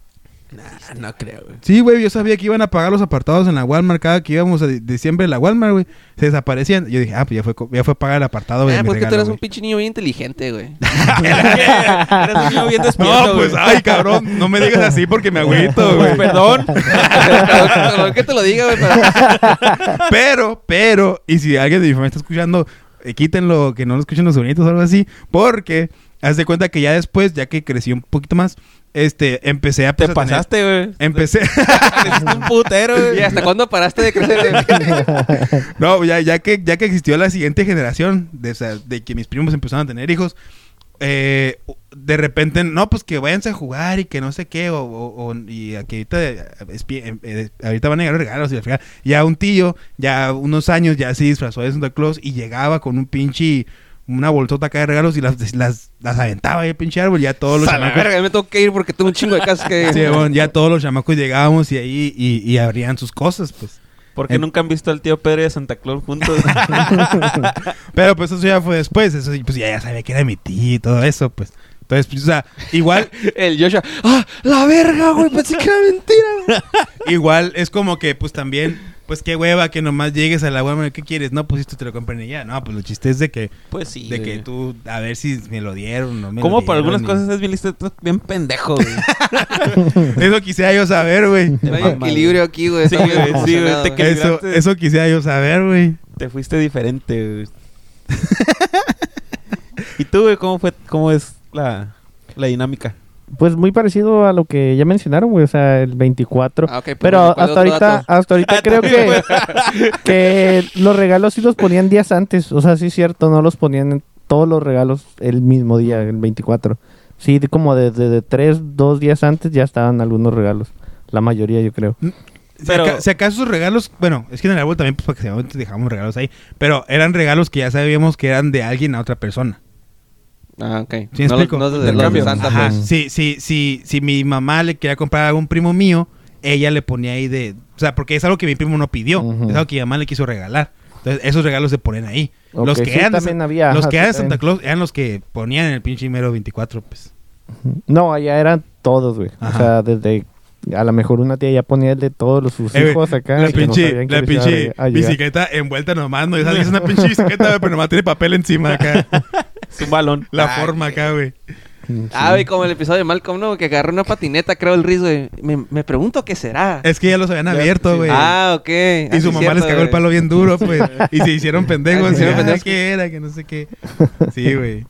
Nah, no creo, güey. Sí, güey, yo sabía que iban a pagar los apartados en la Walmart cada que íbamos a di- diciembre a la Walmart, güey. Se desaparecían. Yo dije, ah, pues ya fue, ya fue a pagar el apartado, güey. Ah, pues que tú eras un pinche niño bien inteligente, güey. Eres un niño bien despierto, No, pues, ay, cabrón, no me digas así porque me agüito, güey. Perdón. Perdón que te lo diga, güey. pero- Pero, pero, y si alguien de mi familia está escuchando, eh, quítenlo, que no lo escuchen los bonitos o algo así, porque haz de cuenta que ya después, ya que crecí un poquito más, este, empecé a... Te pues, a tener- pasaste, güey. Empecé... Creciste un putero, güey. ¿Y hasta cuándo paraste de crecer? No, ya, ya, que, ya que existió la siguiente generación de, o sea, de que mis primos empezaron a tener hijos, eh, de repente, no, pues que váyanse a jugar y que no sé qué, o, o- o- y a que ahorita, eh, eh, ahorita van a llegar los regalos y la fregada. Ya un tío, ya unos años, ya se disfrazó de Santa Claus y llegaba con un pinche, una bolsota acá de regalos y las, las, las aventaba ahí el pinche árbol, ya todos los chamacos. verga, me tengo que ir porque tengo un chingo de casas que... Sí, bueno, ya todos los chamacos llegábamos y ahí y, y abrían sus cosas, pues. Porque En- nunca han visto al tío Pedro y a Santa Claus juntos. Pero pues eso ya fue después, eso pues ya, ya sabía que era mi tío y todo eso, pues. Entonces, pues, o sea, igual, El Joshua, ¡ah! ¡La verga, güey! Pensé que era mentira, güey. igual es como que, pues también, pues qué hueva que nomás llegues a la hueva, ¿qué quieres? No, pues esto te lo compren y ya. No, pues lo chiste es de que, pues sí. de que tú, a ver si me lo dieron o no me Como lo para algunas dieron, cosas es bien listo, tú bien pendejo, güey. Eso quisiera yo saber, güey. No hay equilibrio aquí, güey. Sí, güey, sí, güey, te Eso, eso quisiera yo saber, güey. Te fuiste diferente, güey. ¿Y tú, güey, cómo fue, cómo es la, la dinámica? Pues muy parecido a lo que ya mencionaron, güey. O sea, el 24. Ah, ok, pues Pero hasta ahorita, hasta ahorita creo que, que los regalos sí los ponían días antes. O sea, sí es cierto, no los ponían en todos los regalos el mismo día, el 24. Sí, como desde de, tres, dos días antes ya estaban algunos regalos. La mayoría, yo creo. Pero- Si, aca- si acaso esos regalos, bueno, es que en el árbol también, pues porque dejamos regalos ahí, pero eran regalos que ya sabíamos que eran de alguien a otra persona. Ah, ok. ¿Sí me no, explico? no desde los de. Santa, Ajá, pues. sí, sí, sí, si mi mamá le quería comprar a algún primo mío, ella le ponía ahí de... O sea, porque es algo que mi primo no pidió, es algo que mi mamá le quiso regalar. Entonces, esos regalos se ponen ahí. Los que sí, eran de también había, los ajá, que eran Santa. Claus eran los que ponían en el pinche mero 24, pues. No, allá eran todos, güey. O sea, desde... A lo mejor una tía ya ponía el de todos los sus Eh, hijos acá. la no pinche, la bicicleta envuelta nomás, ¿no? Es una pinche bicicleta, güey, pero nomás tiene papel encima acá. Es un balón. La Ah, forma acá, güey. Mm, Ah, güey, como el episodio de Malcolm, ¿no? Que agarró una patineta, creo, el Riz, güey. Me, me pregunto qué será. Es que ya los habían abierto, güey. Ah, ok. y su mamá les cagó el palo bien duro, pues. y se hicieron pendejos. Ah, y se hicieron ah, pendejos. ¿qué era? Que no sé qué. Sí, güey.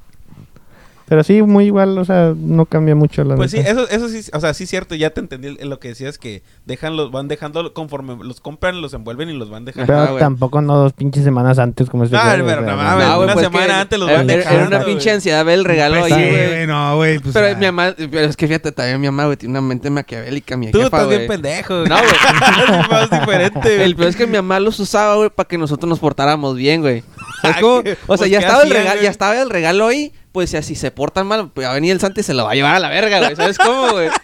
Pero sí, muy igual, o sea, no cambia mucho la Pues sí, eso, eso sí, o sea, sí es cierto, ya te entendí el- lo que decías que dejan los, van dejando conforme los compran, los envuelven y los van dejando. Pero güey. tampoco no dos pinches semanas antes como este Ah, pero no mames, güey, una pues semana antes los van dejando, Era una pinche ansiedad ver el regalo Pues ahí, sí, güey. no, güey. Pues, Pero ah. mi mamá, pero es que fíjate, también mi mamá, güey, tiene una mente maquiavélica, mi Tú jefa, estás bien pendejo, güey. No, güey. es más diferente. güey. El peor es que mi mamá los usaba, güey, para que nosotros nos portáramos bien, güey. Es Ah, o sea, ya ¿qué estaba, el regalo, ya estaba el regalo ahí, pues ya si se portan mal, pues va a venir el santo y se lo va a llevar a la verga, güey. ¿Sabes cómo, güey?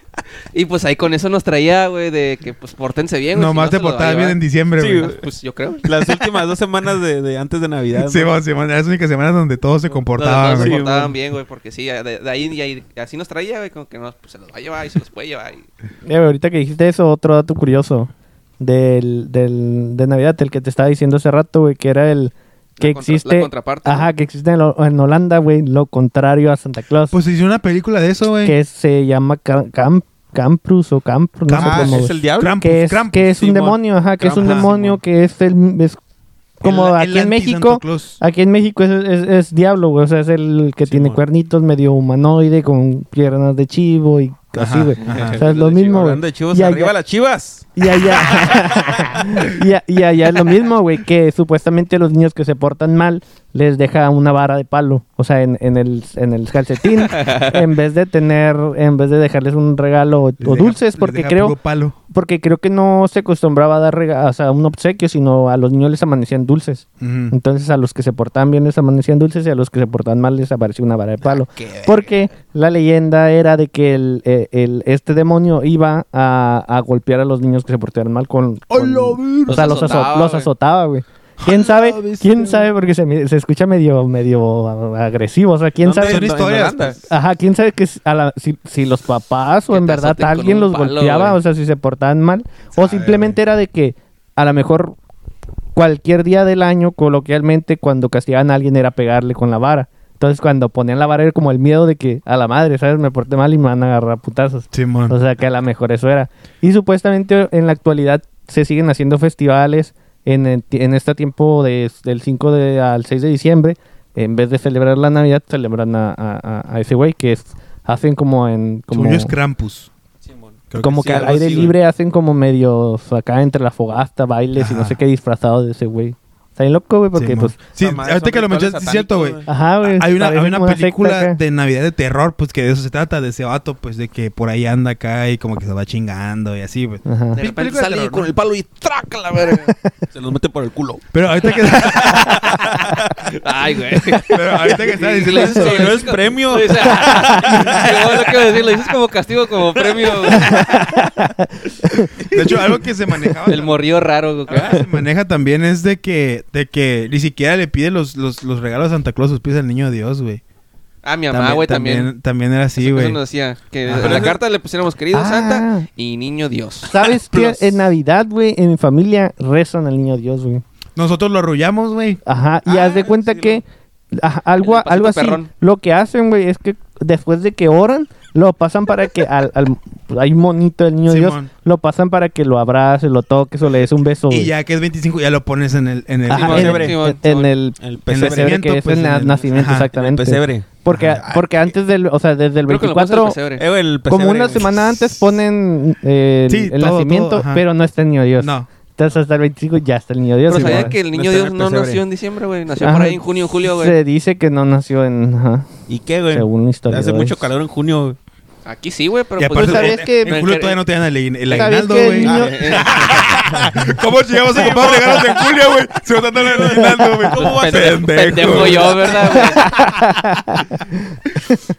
Y pues ahí con eso nos traía, güey, de que pues pórtense bien, güey. si Nomás no, te se lo va a portabas bien llevar. en diciembre, Sí, güey. güey. Pues yo creo. Las últimas dos semanas de, de antes de Navidad. Sí, ¿no? vamos, sí, man, las únicas semanas donde todos se Todos comportaban, se güey. portaban bien, güey, porque sí, de, de ahí y ahí- así nos traía, güey, como que no, pues se los va a llevar y se los puede llevar. y- Eh, ahorita que dijiste eso, otro dato curioso del, del, de Navidad, el que te estaba diciendo hace rato, güey, que era el que La contra- existe... la contraparte, Ajá, ¿no? que existe en, lo- en Holanda, güey, lo contrario a Santa Claus. Pues hizo una película de eso, güey. que se llama Ca- Cam- Camprus o Campro, no sé Ah, cómo, es el diablo. Krampus, que es, Krampus, que es un demonio, ajá, que es un demonio, Simón. que es el... es como El- aquí el en México, aquí en México es, es- es diablo, güey, o sea, es el que tiene cuernitos medio humanoide con piernas de chivo y así, güey. O sea, es lo mismo, güey. De chivos, Y arriba allá- las chivas. Y allá, y allá es lo mismo, güey, que supuestamente los niños que se portan mal les deja una vara de palo, o sea, en, en el, en el calcetín, en vez de tener, en vez de dejarles un regalo o, Les o deja- dulces, porque creo, palo. porque creo que no se acostumbraba a dar rega- o sea, un obsequio, sino a los niños les amanecían dulces. Entonces a los que se portaban bien les amanecían dulces y a los que se portaban mal les aparecía una vara de palo. Porque la leyenda era de que el, eh, el- este demonio iba a, a golpear a los niños que se portaran mal con... con- o sea, los, azo- azotaba, los azotaba, güey. ¿Quién sabe? ¿Quién sabe? Porque se, me- se escucha medio, medio agresivo. O sea, ¿quién sabe? Son historias. Ajá, ¿quién sabe que si, a la- si, si los papás o en verdad alguien los palo, golpeaba? güey. O sea, si se portaban mal. O simplemente güey. era de que a lo mejor cualquier día del año, coloquialmente, cuando castigaban a alguien era pegarle con la vara. Entonces, cuando ponían la vara era como el miedo de que a la madre, ¿sabes? Me porté mal y me van a agarrar putazos. Simón. O sea, que a lo mejor eso era. Y supuestamente en la actualidad se siguen haciendo festivales en, el en este tiempo de, del 5 de, al 6 de diciembre. En vez de celebrar la Navidad, celebran a, a- ese güey que es, hacen como en... Como, es Krampus. Creo como sí, que al aire libre hacen como medios acá entre la fogasta, bailes y no sé qué disfrazado de ese güey. Está bien loco, güey, porque Simón. pues... Sí, ahorita que lo mencionaste, es cierto, güey. Ajá, güey. Hay una, hay una película de Navidad de terror, pues que de eso se trata, de ese vato, pues de que por ahí anda acá y como que se va chingando y así. Ajá. De repente película de sale terror, con ¿no? el palo y traca la verga. Se los mete por el culo. Pero ahorita que, Ay, güey. pero ahorita que está Sí, diciendo eso, no es premio. Sí, lo que decir, lo dices como castigo, como premio. güey. de hecho, algo que se manejaba. El morrillo raro. güey. algo que se maneja también es de que, de que ni siquiera le pide los, los, los regalos a Santa Claus, los pide al niño Dios, güey. Ah, mi mamá, güey, también. también. También era así, Eso güey. nos decía que Ajá. en la carta le pusiéramos querido Ah. Santa y niño Dios. ¿Sabes qué? En Navidad, güey, en mi familia rezan al niño Dios, güey. Nosotros lo arrullamos, güey. Ajá, y Ah, haz de cuenta sí, que ajá, algo, algo así, perrón. lo que hacen, güey, es que después de que oran, lo pasan para que al, al- hay un monito del niño Dios, lo pasan para que lo abraces, lo toques o le des un beso. Y güey. ya que es 25, ya lo pones en el. En el Ajá, en, pesebre. en- el El En pesebre, que es pues, el en na- el- nacimiento, ajá, en el exactamente. pesebre. Porque, Ajá. porque antes del, o sea, desde el Creo que lo puse en el 24, pesebre. Eh, güey, el como una semana antes ponen eh, el, Sí, el todo, nacimiento, todo, pero no está el niño Dios. No. Entonces hasta el 25 ya está el niño Dios. Pero sabía que el niño No Dios el no nació en diciembre, güey. Nació Ajá. por ahí en junio, julio, güey. Se dice que no nació en, ajá, ¿Y qué, güey? según historiadores. Hace mucho calor en junio, güey. Aquí sí, güey, pero Y pues... aparte, ¿sabías en- que- en julio todavía no te dan el, el ¿Sabías aguinaldo, que el güey. ¿Cómo llegamos a comprar regalos en julio, güey? Se va a dar el aguinaldo, güey. ¿Cómo va a ser? pendejo, yo, ¿verdad, güey?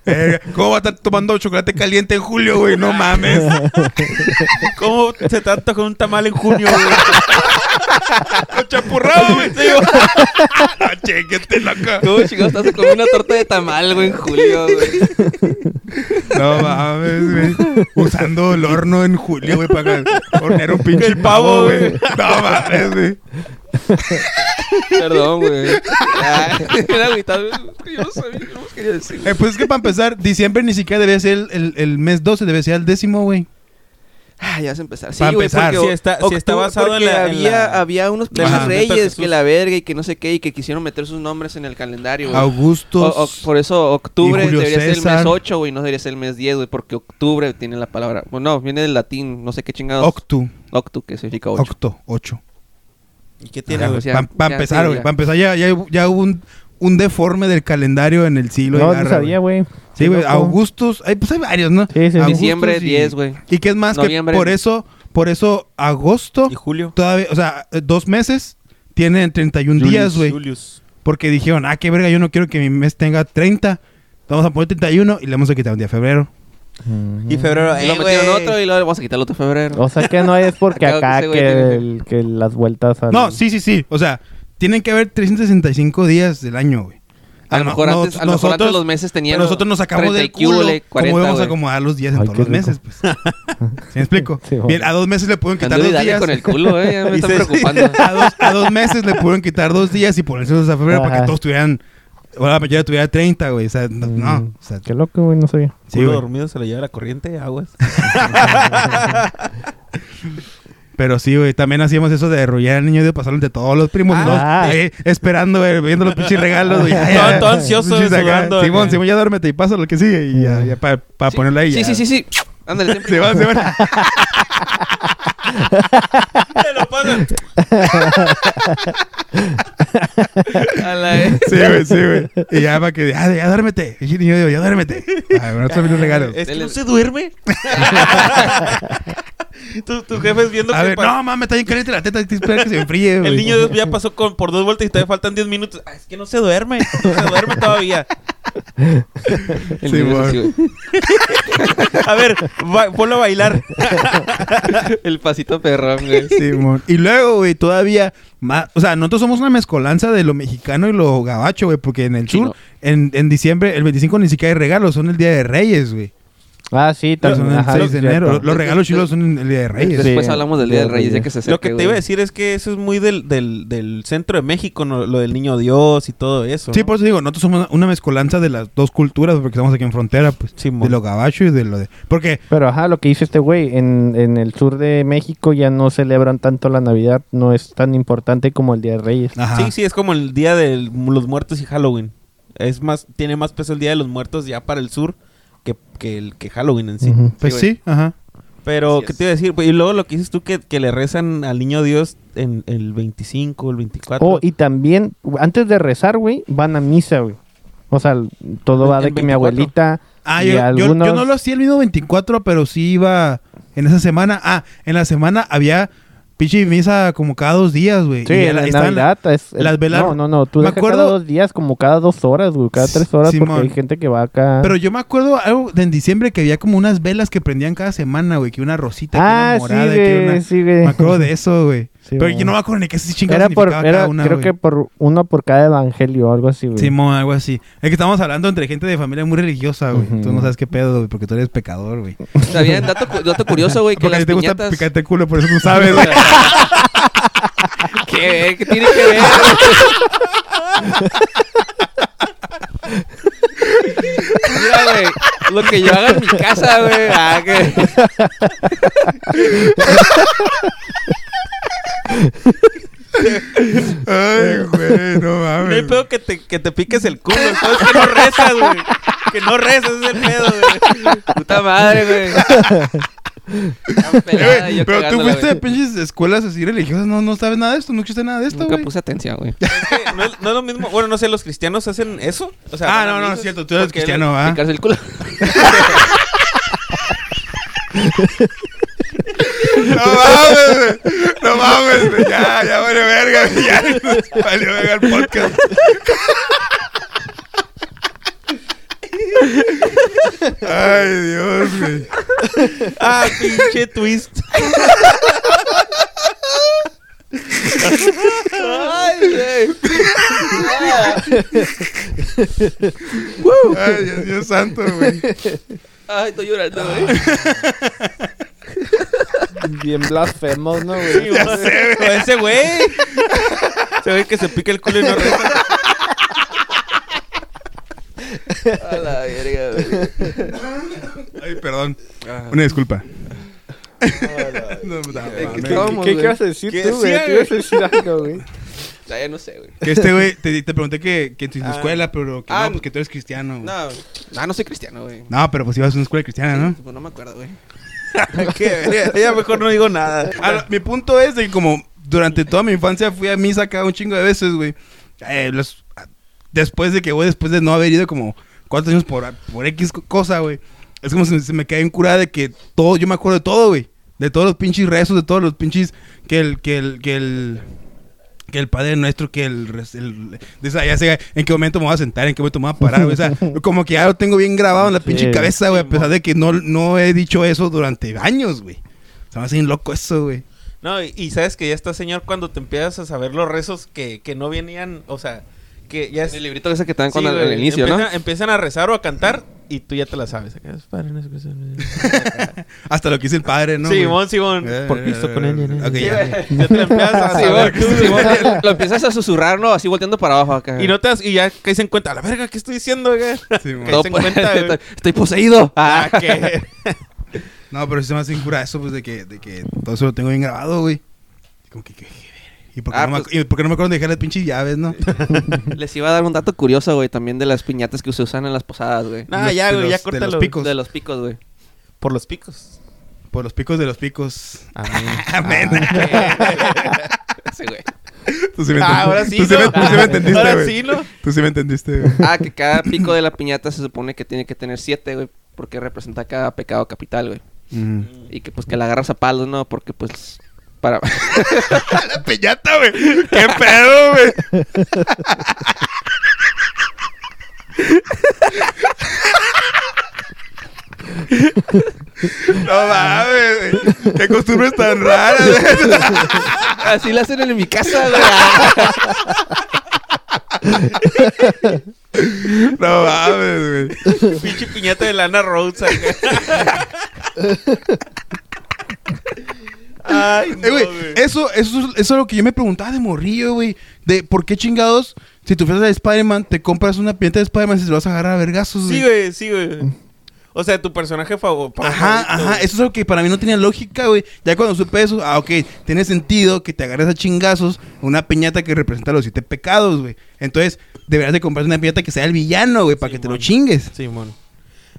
Eh, ¿Cómo va a estar tomando chocolate caliente en julio, güey? No mames. ¿Cómo se trata con un tamal en junio, güey? Chapurrado, güey. no, chéquete, loco. ¿Cómo chingados estás comiendo una torta de tamal, güey, en julio, güey? No mames, güey. Usando el horno en julio, güey, para hornear un pinche El pavo, güey. No mames, güey. Perdón, güey. Era agüitado. Yo no sabía, yo no quería decir. Eh, pues es que para empezar, diciembre ni siquiera debe ser el, el, el mes 12, debe ser el décimo, güey. Ah, ya vas a empezar. Sí, Pa' güey, empezar. porque Sí está- sí está octubre- basado en la- en había, la- había unos reyes que la verga y que no sé qué y que quisieron meter sus nombres en el calendario, güey. Augustos. O- o- por eso octubre debería ser el mes 8, güey, no debería ser el mes 10, güey, porque octubre tiene la palabra. Bueno, no, viene del latín, no sé qué chingados. Octu. Octu, que significa 8. Octo, 8. ¿Y qué tiene, pues. Para empezar, sí, güey. ya. Para empezar, ya, ya, ya hubo un, un deforme del calendario en el siglo No, de no sabía, güey. Sí, güey. loco. Augustos. Ay, pues hay varios, ¿no? Sí, sí. Diciembre, y- 10, güey. ¿Y qué es más? Noviembre. Que por eso, por eso, agosto, ¿Y Julio? todavía, o sea, dos meses tienen 31 días, güey. Julius. Porque dijeron, ah, qué verga, yo no quiero que mi mes tenga 30. Vamos a poner 31 y le vamos a quitar un día de febrero. Ujú. Y febrero, Y lo eh, metieron otro y luego vamos a quitar el otro febrero. O sea que no es porque que acá que, tiene- el- que las vueltas al... No, sí, sí, sí. O sea, tienen que haber 365 días del año, güey. A lo mejor no- antes, a lo mejor antes los meses tenían. pero nosotros nos sacamos 30 del culo le 40, cómo íbamos a acomodar los días en Ay, todos los meses, rico. pues. ¿Sí me explico? Sí. Bien, a dos meses le pudieron quitar Ando dos días. con el culo, eh. Ya me están preocupando. a, dos, a dos meses le pudieron quitar dos días y ponérselos a febrero para Ajá. que todos tuvieran... Ahora la mayoría tuviera 30, güey. O sea, no. no, Mm, o sea, Qué loco, güey, no sabía. sí, Culo güey. dormido se lo lleva la corriente, aguas. Pero sí, güey, también hacíamos eso de arrullar al niño de pasarlo entre todos los primos. Ah. eh, esperando, güey, viendo los pinches regalos, güey. Todo- todo ansioso, sudando, Simón. Simón, ya duérmete y pasa lo que sigue. Y ya, ya para Sí. ponerlo ahí. Sí, ya. sí, sí, sí. Ándale, siempre. Se va, se va. Te lo pasan. A la vez. Sí, güey, sí, güey. Y ya para que, ya, ya duérmete. Y niño digo, ya duérmete. A ver, los regalos. Es que no se duerme. tu, tu jefe es viendo A que ver, no, mames, está bien caliente la teta. Hay que esperar que se enfríe, güey. el niño ya pasó con, por dos vueltas y todavía faltan 10 minutos. Ah, es que no se duerme. No se duerme todavía. Sí. A ver, ponlo a bailar. El pasito perrón, güey. Simón. Y luego, güey, todavía más. O sea, nosotros somos una mezcolanza de lo mexicano y lo gabacho, güey, porque en el Chino. sur, en, en diciembre, el 25 ni siquiera hay regalos, son el día de Reyes, güey. Ah, sí, también. el ajá, 6 es de cierto. enero. Los regalos chilos son el día de Reyes. Sí. Después hablamos del Día del Reyes, ya que se acerque, Lo que te güey. iba a decir es que eso es muy del, del, del centro de México, ¿no? lo del niño Dios y todo eso. Sí, ¿no? por eso digo, nosotros somos una mezcolanza de las dos culturas, porque estamos aquí en frontera, pues. Simón. de lo gabacho y de lo de. Porque, Pero ajá, lo que dice este güey, en, en el sur de México ya no celebran tanto la Navidad, no es tan importante como el Día de Reyes. ajá. Sí, sí, es como el día de los muertos y Halloween. Es más, tiene más peso el día de los muertos ya para el sur que, que el que Halloween en sí. Pues Sí, sí, ajá. Pero, Así ¿qué es. te iba a decir? Y luego lo que dices tú que, que le rezan al niño Dios en el 25, el 24. Oh, y también, antes de rezar, güey, van a misa, güey. O sea, todo va de que mi 24. abuelita Ah, y yo, yo- yo no lo hacía el mismo 24, pero sí iba en esa semana. Ah, en la semana había pinche misa como cada dos días, güey. Sí, Y en la- Navidad es... las velas- No, no, no, tú Me acuerdo- cada dos días, como cada dos horas, güey, cada tres horas, Simón. porque hay gente que va acá... Pero yo me acuerdo algo de en diciembre que había como unas velas que prendían cada semana, güey. Que una rosita, que ah, una morada, sí, que una... sí, güey. Me acuerdo de eso, güey. Sí, pero yo no me acuerdo ni qué chingados Era por, era, cada una, creo güey. que por uno por cada evangelio o algo así, güey. Simón, algo así. Es que estamos hablando entre gente de familia muy religiosa, güey. Ujú. Tú no sabes qué pedo, güey, porque tú eres pecador, güey. Sabían, dato, cu- dato curioso, güey, que Porque las te gusta picarte el culo, por eso tú sabes, güey. ¿Qué? ¿Qué tiene que ver? Mira, güey, lo que yo haga en mi casa, güey. Ah, que... Ay, güey, no No hay mames. pedo que te, que te piques el culo. El pedo es que no rezas, güey. Que no rezas, ese es el pedo, güey. Puta madre, güey. Pelada, yo Pero tú fuiste de pinches escuelas así religiosas, no, no sabes nada de esto, no existe nada de esto, Nunca puse atención, güey. Es que no es, no es lo mismo. Bueno, no sé, ¿los cristianos hacen eso? O sea, Ah, no, no, es cierto, tú eres cristiano, ¿ah? Picarse el culo. No mames, güey. No mames, güey. Ya, ya vale verga, güey. Ya valió verga el podcast. Ay, Dios, güey. Ah, pinche twist. Ay, Dios, Dios santo, güey. Ay, estoy llorando, güey. Bien blasfemos, ¿no, güey? O ese güey. Ese güey que se pica el culo y no reza. A la verga, güey. Ay, perdón. Una disculpa. No, no, ¿Qué, mames. qué, Estábamos, qué güey. ibas a decir ¿Qué tú, güey? ¿Qué ibas a decir algo, güey? Ya, ya no sé, güey. Que este güey, te, te pregunté que, que en tu Ah. escuela, pero que Ah, no, pues que tú eres cristiano. güey. No, no, no soy cristiano, güey. No, pero pues ibas a una escuela cristiana, ¿no? Pues no me acuerdo, güey. Ya mejor no digo nada. Mi punto es de que como durante toda mi infancia fui a misa acá un chingo de veces, güey. Eh, después de que, güey, después de no haber ido como cuatro años por, por X co- cosa, güey. Es como si se me cae en cura de que todo, yo me acuerdo de todo, güey. De todos los pinches rezos, de todos los pinches que el, que el, que el, que el Padre Nuestro, que el, el de esa, ya sé en qué momento me voy a sentar, en qué momento me voy a parar, güey. O sea, como que ya lo tengo bien grabado en la pinche cabeza, güey, a pesar de que no, no he dicho eso durante años, güey. Se me hace bien loco eso, güey. No, y, y sabes que ya está, señor, cuando te empiezas a saber los rezos que, que no venían, o sea, que ya es... El librito ese que te dan Sí, cuando al, güey, al inicio, empiezan, ¿no? empiezan a rezar o a cantar y tú ya te la sabes. Hasta lo que dice el padre, ¿no? Simón, Simón. Eh, Por Cristo con él. Sí, ya. te la empiezas a Sí, saber güey. tú, Simón. Lo empiezas a susurrar, ¿no? Así volteando para abajo acá. Y no te das- y ya caes en cuenta, a la verga, ¿qué estoy diciendo, güey? Simón. Caes en pues, cuenta, estoy, estoy poseído. Ah, que... No, pero sí se me hace incura eso, pues, de que, de que todo eso lo tengo bien grabado, güey. Como que, que- que- ¿Y por qué, Ah, no, me, pues- y por qué no me acuerdo de dejar las pinches llaves, no? Les iba a dar un dato curioso, güey, también de las piñatas que se usan en las posadas, güey. Nah, Los- ya, de güey, los- ya de córtalo. los picos. De los picos, güey. Por los picos. Por los picos de los picos. Amén. Amén. Sí, güey. Tú sí me Ah, ahora sí, Tú sí ¿no? me, tú sí me entendiste, Ahora sí, ¿no? Tú sí me entendiste, güey. Ah, que cada pico de la piñata se supone que tiene que tener siete, güey. Porque representa cada pecado capital, güey. Mm. Y que pues que la agarras a palos, ¿no? Porque pues... Para... La piñata, güey. ¿Qué pedo, güey? no mames. Qué costumbres tan raras. Así la hacen en mi casa, güey. No mames, güey. Pinche piñata de Lana Rhodes. acá. Ay, no, Eh, güey, güey. eso, eso, eso es lo que yo me preguntaba de morrillo, güey. De por qué chingados, si tú fueras de Spider-Man, te compras una piñata de Spider-Man si te lo vas a agarrar a vergazos, Sí, güey, sí, güey. O sea, tu personaje favorito. Ajá, ajá, eso es lo que para mí no tenía lógica, güey. Ya cuando supe eso, ah, ok, tiene sentido que te agarres a chingazos una piñata que representa los siete pecados, güey. Entonces, deberías de comprarte una piñata que sea el villano, güey, para que te lo chingues. Simón.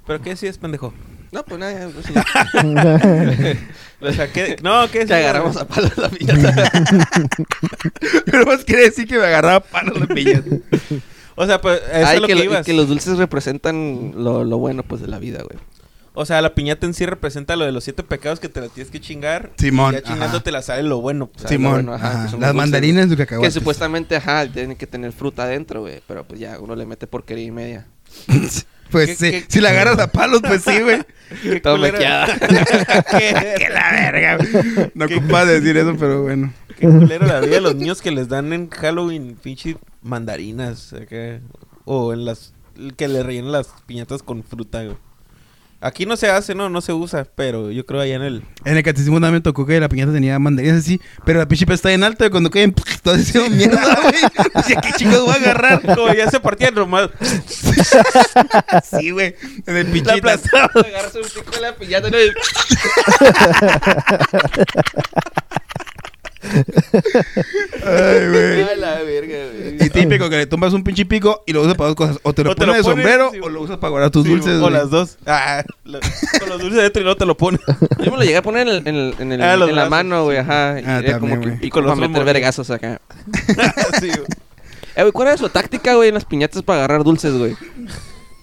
¿Pero qué decías, pendejo? No, pues nada, pues, sí. O sea, ¿qué? No, ¿qué Te agarramos a palos la piñata. Pero más quiere decir que me agarraba palos la piñata. O sea, pues, eso Ay, es lo que, que, lo- ibas. que los dulces representan lo, lo bueno, pues, de la vida, güey. O sea, la piñata en sí representa lo de los siete pecados que te la tienes que chingar. Simón, Y ya chingándote la sale lo bueno. pues. Simón, bueno, ajá, que las mandarinas de Que cacahuate. supuestamente, ajá, tienen que tener fruta adentro, güey. Pero pues ya, uno le mete porquería y media. Pues ¿Qué- sí, qué- si la agarras a palos, pues sí, güey. Qué Todo mequeada. qué, que la verga, güey. No ocupa decir eso, pero bueno. qué culero la vida de los niños que les dan en Halloween pinche mandarinas. acá. O en las... Que le rellenan las piñatas con fruta, güey. Aquí no se hace, no, no se usa, pero yo creo allá en el... En el catecismo también me tocó que la piñata tenía mandarinas así, pero la pinche está en alto y cuando caen, todo hicieron mierda, güey. ¿qué chicos voy a agarrar? Como ya se partían nomás. Sí, güey. En el La pinche. aplastaba. Agarras un pico de la piñata, ¿no? Y- Ay, güey. A la verga, güey. Y típico que le tomas un pinche pico y lo usas para dos cosas. O te lo O te pones lo de sombrero sí, o lo usas para guardar tus Sí, dulces, O güey. las dos. Ah, lo- con los dulces dentro y luego te lo pones. Yo me lo llegué a poner en, el- en, el- en, el- Ah, en la mano, güey, ajá. Y Ah, era también, como que güey. Y con los para meter vergazos acá. sí, güey. Eh, güey, ¿cuál era su táctica, güey, en las piñatas para agarrar dulces, güey?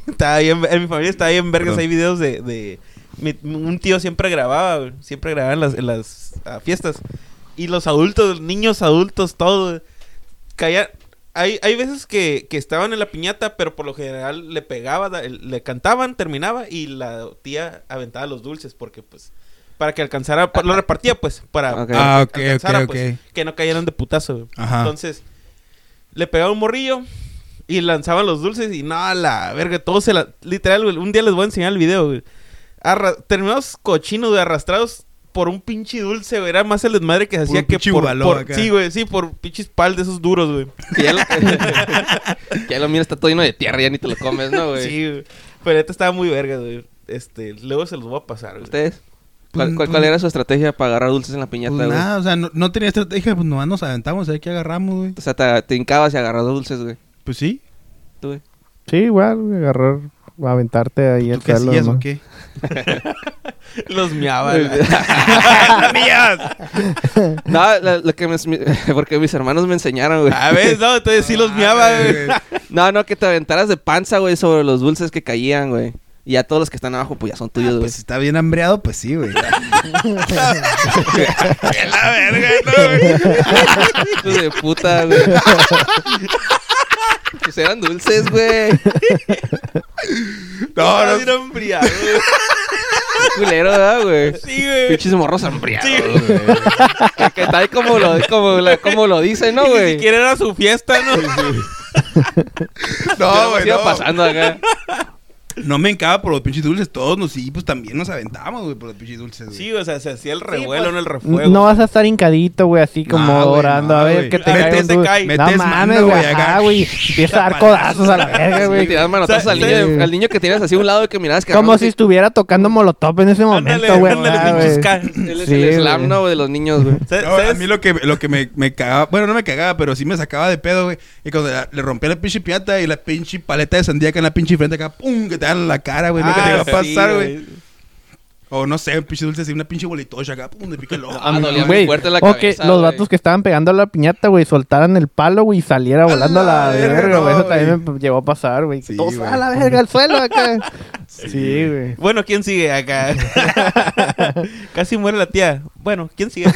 Estaba bien, en mi familia está bien vergas. Perdón. Hay videos de, de mi- un tío siempre grababa, güey, siempre grababa en las, en las ah, fiestas. Y los adultos, niños adultos, todo. Caía, hay, hay veces que, que estaban en la piñata, pero por lo general le pegaba, le cantaban, terminaba y la tía aventaba los dulces porque pues para que alcanzara, lo repartía pues, para, Ah, que ok, alcanzara, pues, que no cayeran de putazo. Ajá. Entonces, le pegaba un morrillo y lanzaban los dulces y no, la verga, todos se la... Literal, güey, un día les voy a enseñar el video, güey. Arra- terminados cochinos, güey, arrastrados por un pinche dulce, güey. Era más el desmadre que se hacía que por... por- acá. sí, güey, sí, por pinches pal de esos duros, güey. Que ya lo, que ya lo mira, está todo lleno de tierra, ya ni te lo comes, ¿no, güey? Sí, güey. Pero esta estaba muy verga, güey. Este, luego se los voy a pasar, güey. ¿Ustedes? ¿Cuál, Pues, cuál- pues- cuál era su estrategia para agarrar dulces en la piñata, Pues güey? nada, o sea, no, no tenía estrategia, pues nomás nos aventamos, a ver qué agarramos, güey. O sea, te, te hincabas y agarras dulces, güey. Pues sí. Tú, güey. Sí, igual, güey, agarrar, aventarte ahí ¿Tú el qué suelo. hacías ¿no? o qué? Los miaba. la- No, la- lo que me, porque mis hermanos me enseñaron, güey. A ver, no, entonces sí los miaba, güey. No, no, que te aventaras de panza, güey, sobre los dulces que caían, güey. Y ya todos los que están abajo, pues ya son tuyos, güey. Pues si está bien hambreado, pues sí, güey. la verga, no, güey. De puta, güey. pues eran dulces, güey. No, no. Era güey. Culero, ¿verdad, güey? Sí, güey. Pinches morros hambriados, Sí. güey. que, que tal como lo, como, lo- como lo dicen, ¿no, Ni güey? siquiera era su fiesta, ¿no? No, güey, iba no. pasando acá. No me encaba por los pinches dulces. Todos nos, sí, pues también nos aventábamos, güey, por los pinches dulces, güey. Sí, o sea, se hacía el revuelo, pues. no el refuego. No vas a estar hincadito, güey, así como güey, orando a ver que te cae cae. No Metes mames, güey, acá. Empieza a dar codazos a la verga, güey. tiraban manotazos al niño, sí. al niño que tienes así a un lado y que mirabas que Como si estuviera tocando molotov en ese momento, güey. Sí, el slam. ¿no? De los niños, güey. A mí lo que, lo que me, me cagaba, bueno, no me cagaba, pero sí me sacaba de pedo, güey. Y cuando le rompía la pinche piata y la pinche paleta de sandía acá en la pinche frente acá, pum, que te dan en la cara, güey. no que te iba a Ah, sí, pasar, güey. O no sé, un pinche dulce así, una pinche bolitocha acá, pum, de pica el ojo. Ah, dolía muy Güey, fuerte la o que cabeza, los vatos que estaban pegando a la piñata, güey, soltaran el palo, güey, y saliera volando a la la verga, verga, güey. no, Eso también me llegó a pasar, güey. Sí, Todos a la verga al suelo acá. Sí, güey. Bueno, ¿quién sigue acá? Casi muere la tía. Bueno, ¿quién sigue?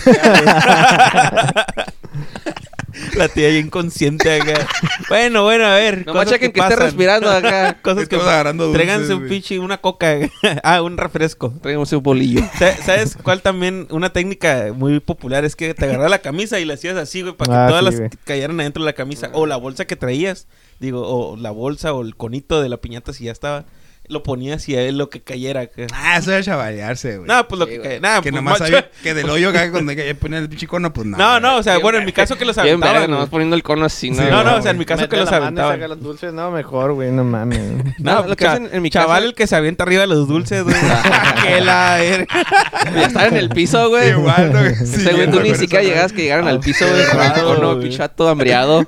La tía ya inconsciente acá. Bueno, bueno, a ver. Cosas chequen que esté pasan. respirando acá. Cosas que agarrando dulces, Tráiganse un pinche, una coca. ah, un refresco. Traigamos un bolillo. Sa- ¿Sabes cuál también? Una técnica muy popular es que te agarras la camisa y la hacías así, güey, para que Ah, todas sí, las cayeran adentro de la camisa. O la bolsa que traías, digo, o la bolsa o el conito de la piñata si ya estaba. Lo ponías y a él lo que cayera. Ah, eso era chavalearse, güey. No, pues lo Sí, que cayera. Nah, que pues, nomás macho. sabía que del hoyo acá cuando ya ponían el pinche cono, pues nada. No, no, o sea, Bien bueno, en mi caso que los Bien verga, aventaban. nomás poniendo el cono así, ¿no? Sí, no, no, o sea, en mi caso que los aventaban. saca los dulces, no, mejor, güey, no mames. No, No, lo que hacen en mi chaval caso- el que se avienta arriba de los dulces, güey. que la. Ya estaba en el piso, güey. Igual, ¿no? güey? Ese güey, tú ni siquiera llegabas que llegaran al piso, güey. Con el cono, hambriado.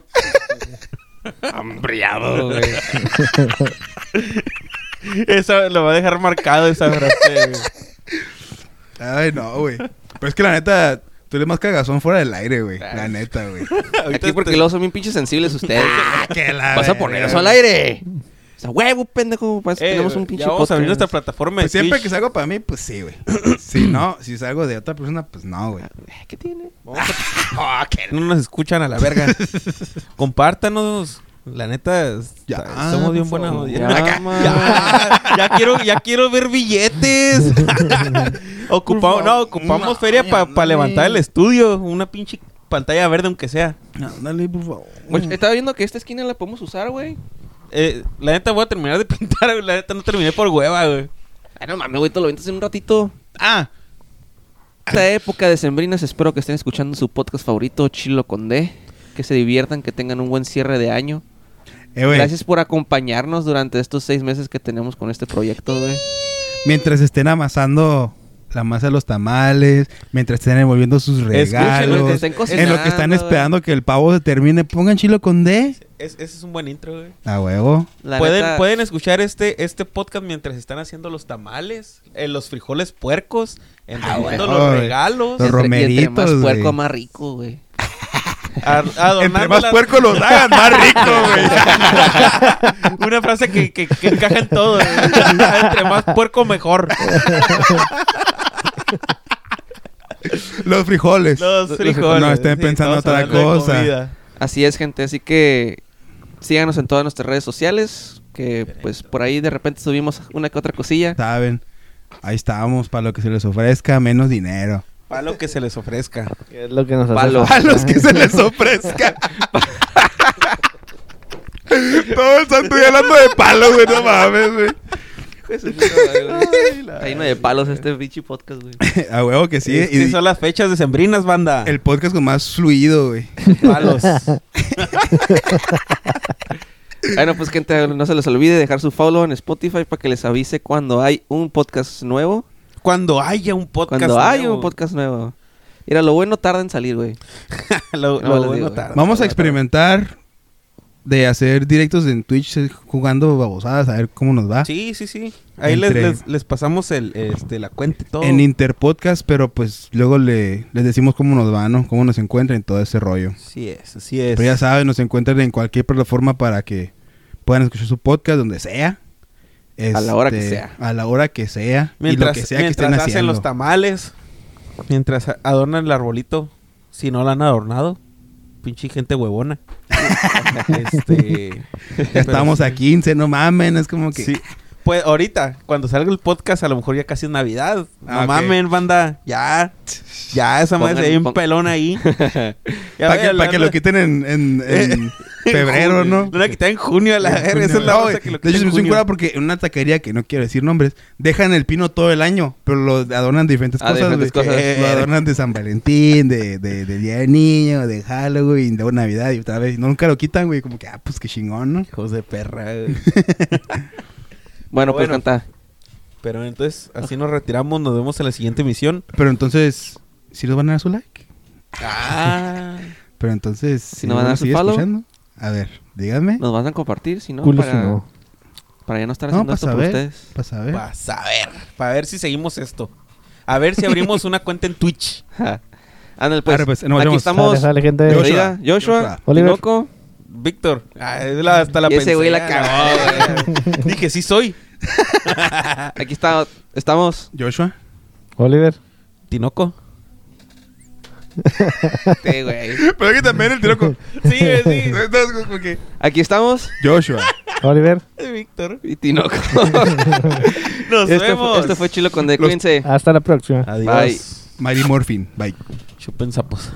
hambriado, güey. Eso lo va a dejar marcado esa frase, güey. Ay, no, güey. Pero es que la neta, tú eres más cagazón fuera del aire, güey. Claro. La neta, güey. Aquí porque luego son bien pinches sensibles ustedes. Ah, que la Vas a poner eso al aire. O sea, huevo, pendejo. Pues, Eh, tenemos un pinche ya vamos a abrir nuestra plataforma de Pues siempre Twitch. que salgo para mí, pues sí, güey. Si no, si salgo de otra persona, pues no, güey. Eh, ¿Qué tiene? Ah, que no nos escuchan a la verga. Compártanos. La neta, Ya, está- somos bien por buena favor. audiencia. Ya, ya, ya quiero, ya quiero ver billetes. ocupamos, no, ocupamos No, feria para levantar el estudio. Una pinche pantalla verde, aunque sea. No, dale, por favor. Oye, estaba viendo que esta esquina la podemos usar, güey. Eh, la neta voy a terminar de pintar. güey. La neta no terminé por hueva, güey. Ay, no mames, güey, te lo ventas en un ratito. Ah, Esta época de sembrinas, espero que estén escuchando su podcast favorito, Chilo con D. Que se diviertan, que tengan un buen cierre de año. Eh. Gracias por acompañarnos durante estos seis meses que tenemos con este proyecto, güey. Mientras estén amasando la masa de los tamales, mientras estén envolviendo sus regalos, en lo que están esperando que el pavo se termine, pongan chilo con D. Es- ese es un buen intro, güey. A huevo. La Pueden, neta, pueden escuchar este, este podcast mientras están haciendo los tamales, eh, los frijoles puercos, envolviendo los regalos, Los y entre romeritos, más puerco, güey. más rico, güey. Entre más las- puerco los hagan, más rico, güey. Una frase que, que, que encaja en todo. güey. Entre más puerco, mejor. Los frijoles. Los frijoles. No estén pensando otra cosa. Así es, gente. Así que síganos en todas nuestras redes sociales. Que pues por ahí de repente subimos una que otra cosilla. Saben. Ahí estábamos, para lo que se les ofrezca, menos dinero. Para lo que se les ofrezca. Que es lo que nos hace Palo. falta. A los que se les ofrezca. Todo el santo día hablando de palo, güey, no mames, güey. Está lleno de palos este bichi podcast, güey. A huevo que sí. Y son las fechas decembrinas, banda. el podcast con más fluido, güey. palos. Bueno, pues gente, no se les olvide dejar su follow en Spotify para que les avise cuando hay un podcast nuevo. Cuando haya un podcast. Cuando hay nuevo. un podcast nuevo. Mira, lo bueno tarda en salir, güey. lo, No, lo les bueno digo, tarda. Vamos a experimentar de hacer directos en Twitch eh, jugando babosadas, a ver cómo nos va. Sí, sí, sí. Ahí les, Entre- les, les pasamos el, este, la cuenta y todo. En Interpodcast, pero pues luego le, les decimos cómo nos va, ¿no? Cómo nos encuentran y todo ese rollo. Así es, así es. Pero ya saben, nos encuentran en cualquier plataforma para que puedan escuchar su podcast donde sea. A la hora que Este, sea. A la hora que sea. mientras y lo que sea que mientras estén hacen haciendo. los tamales, mientras adornan el arbolito, si no lo han adornado, pinche gente huevona. este, Ya estamos a 15, no mamen, es como que... Sí. Pues ahorita, cuando salga el podcast, a lo mejor ya casi es Navidad. No Ah, ok. mamen, banda. Ya. Ya, esa madre ve un pon- pelón ahí. Para que, la- pa' que lo quiten en, en- en febrero. ¿no? Lo van a quitar en junio a la verga. Esa es la No, cosa güey. que lo De hecho, me cura porque en una taquería que no quiero decir nombres, dejan el pino todo el año, pero lo adornan de diferentes Ah, cosas. diferentes güey. cosas. Eh, Lo adornan de San Valentín, de, de, de Día de Niño, de Halloween, de Navidad y otra vez. Nunca lo quitan, güey. Como que, ah, pues qué chingón, ¿no? Hijos de perra. güey. Bueno, pues Bueno. canta. Pero entonces, así nos retiramos. Nos vemos en la siguiente emisión. Pero entonces, ¿sí nos van a dar su like? Ah. Pero entonces, ¿Sí nos van a dar su follow? escuchando? A ver, díganme. Nos van a compartir, si no, Culo si para, no. para ya no estar haciendo para esto por saber. ustedes. Para saber. Vas a ver. Para ver si seguimos esto. A ver si abrimos una cuenta en Twitch. Ándale, pues. Arre, pues, Aquí vemos. estamos. Sale, sale, gente. Joshua. Joshua, Joshua, Joshua. Tinoco. Víctor. Ah, es la- hasta la Y ese güey la cagó, güey. Dije, sí soy. Aquí está, estamos. Joshua. Oliver. Tinoco. Sí, güey. Pero aquí también el tiro con... Sí, güey, sí. Entonces, como que... Aquí estamos. Joshua. Oliver. Víctor. Y Tinoco. Nos esto, vemos. fue, esto fue Chilo con D. Los- Cuídense. Hasta la próxima. Adiós. Bye. Mighty Morphin. Bye. Chupen sapos.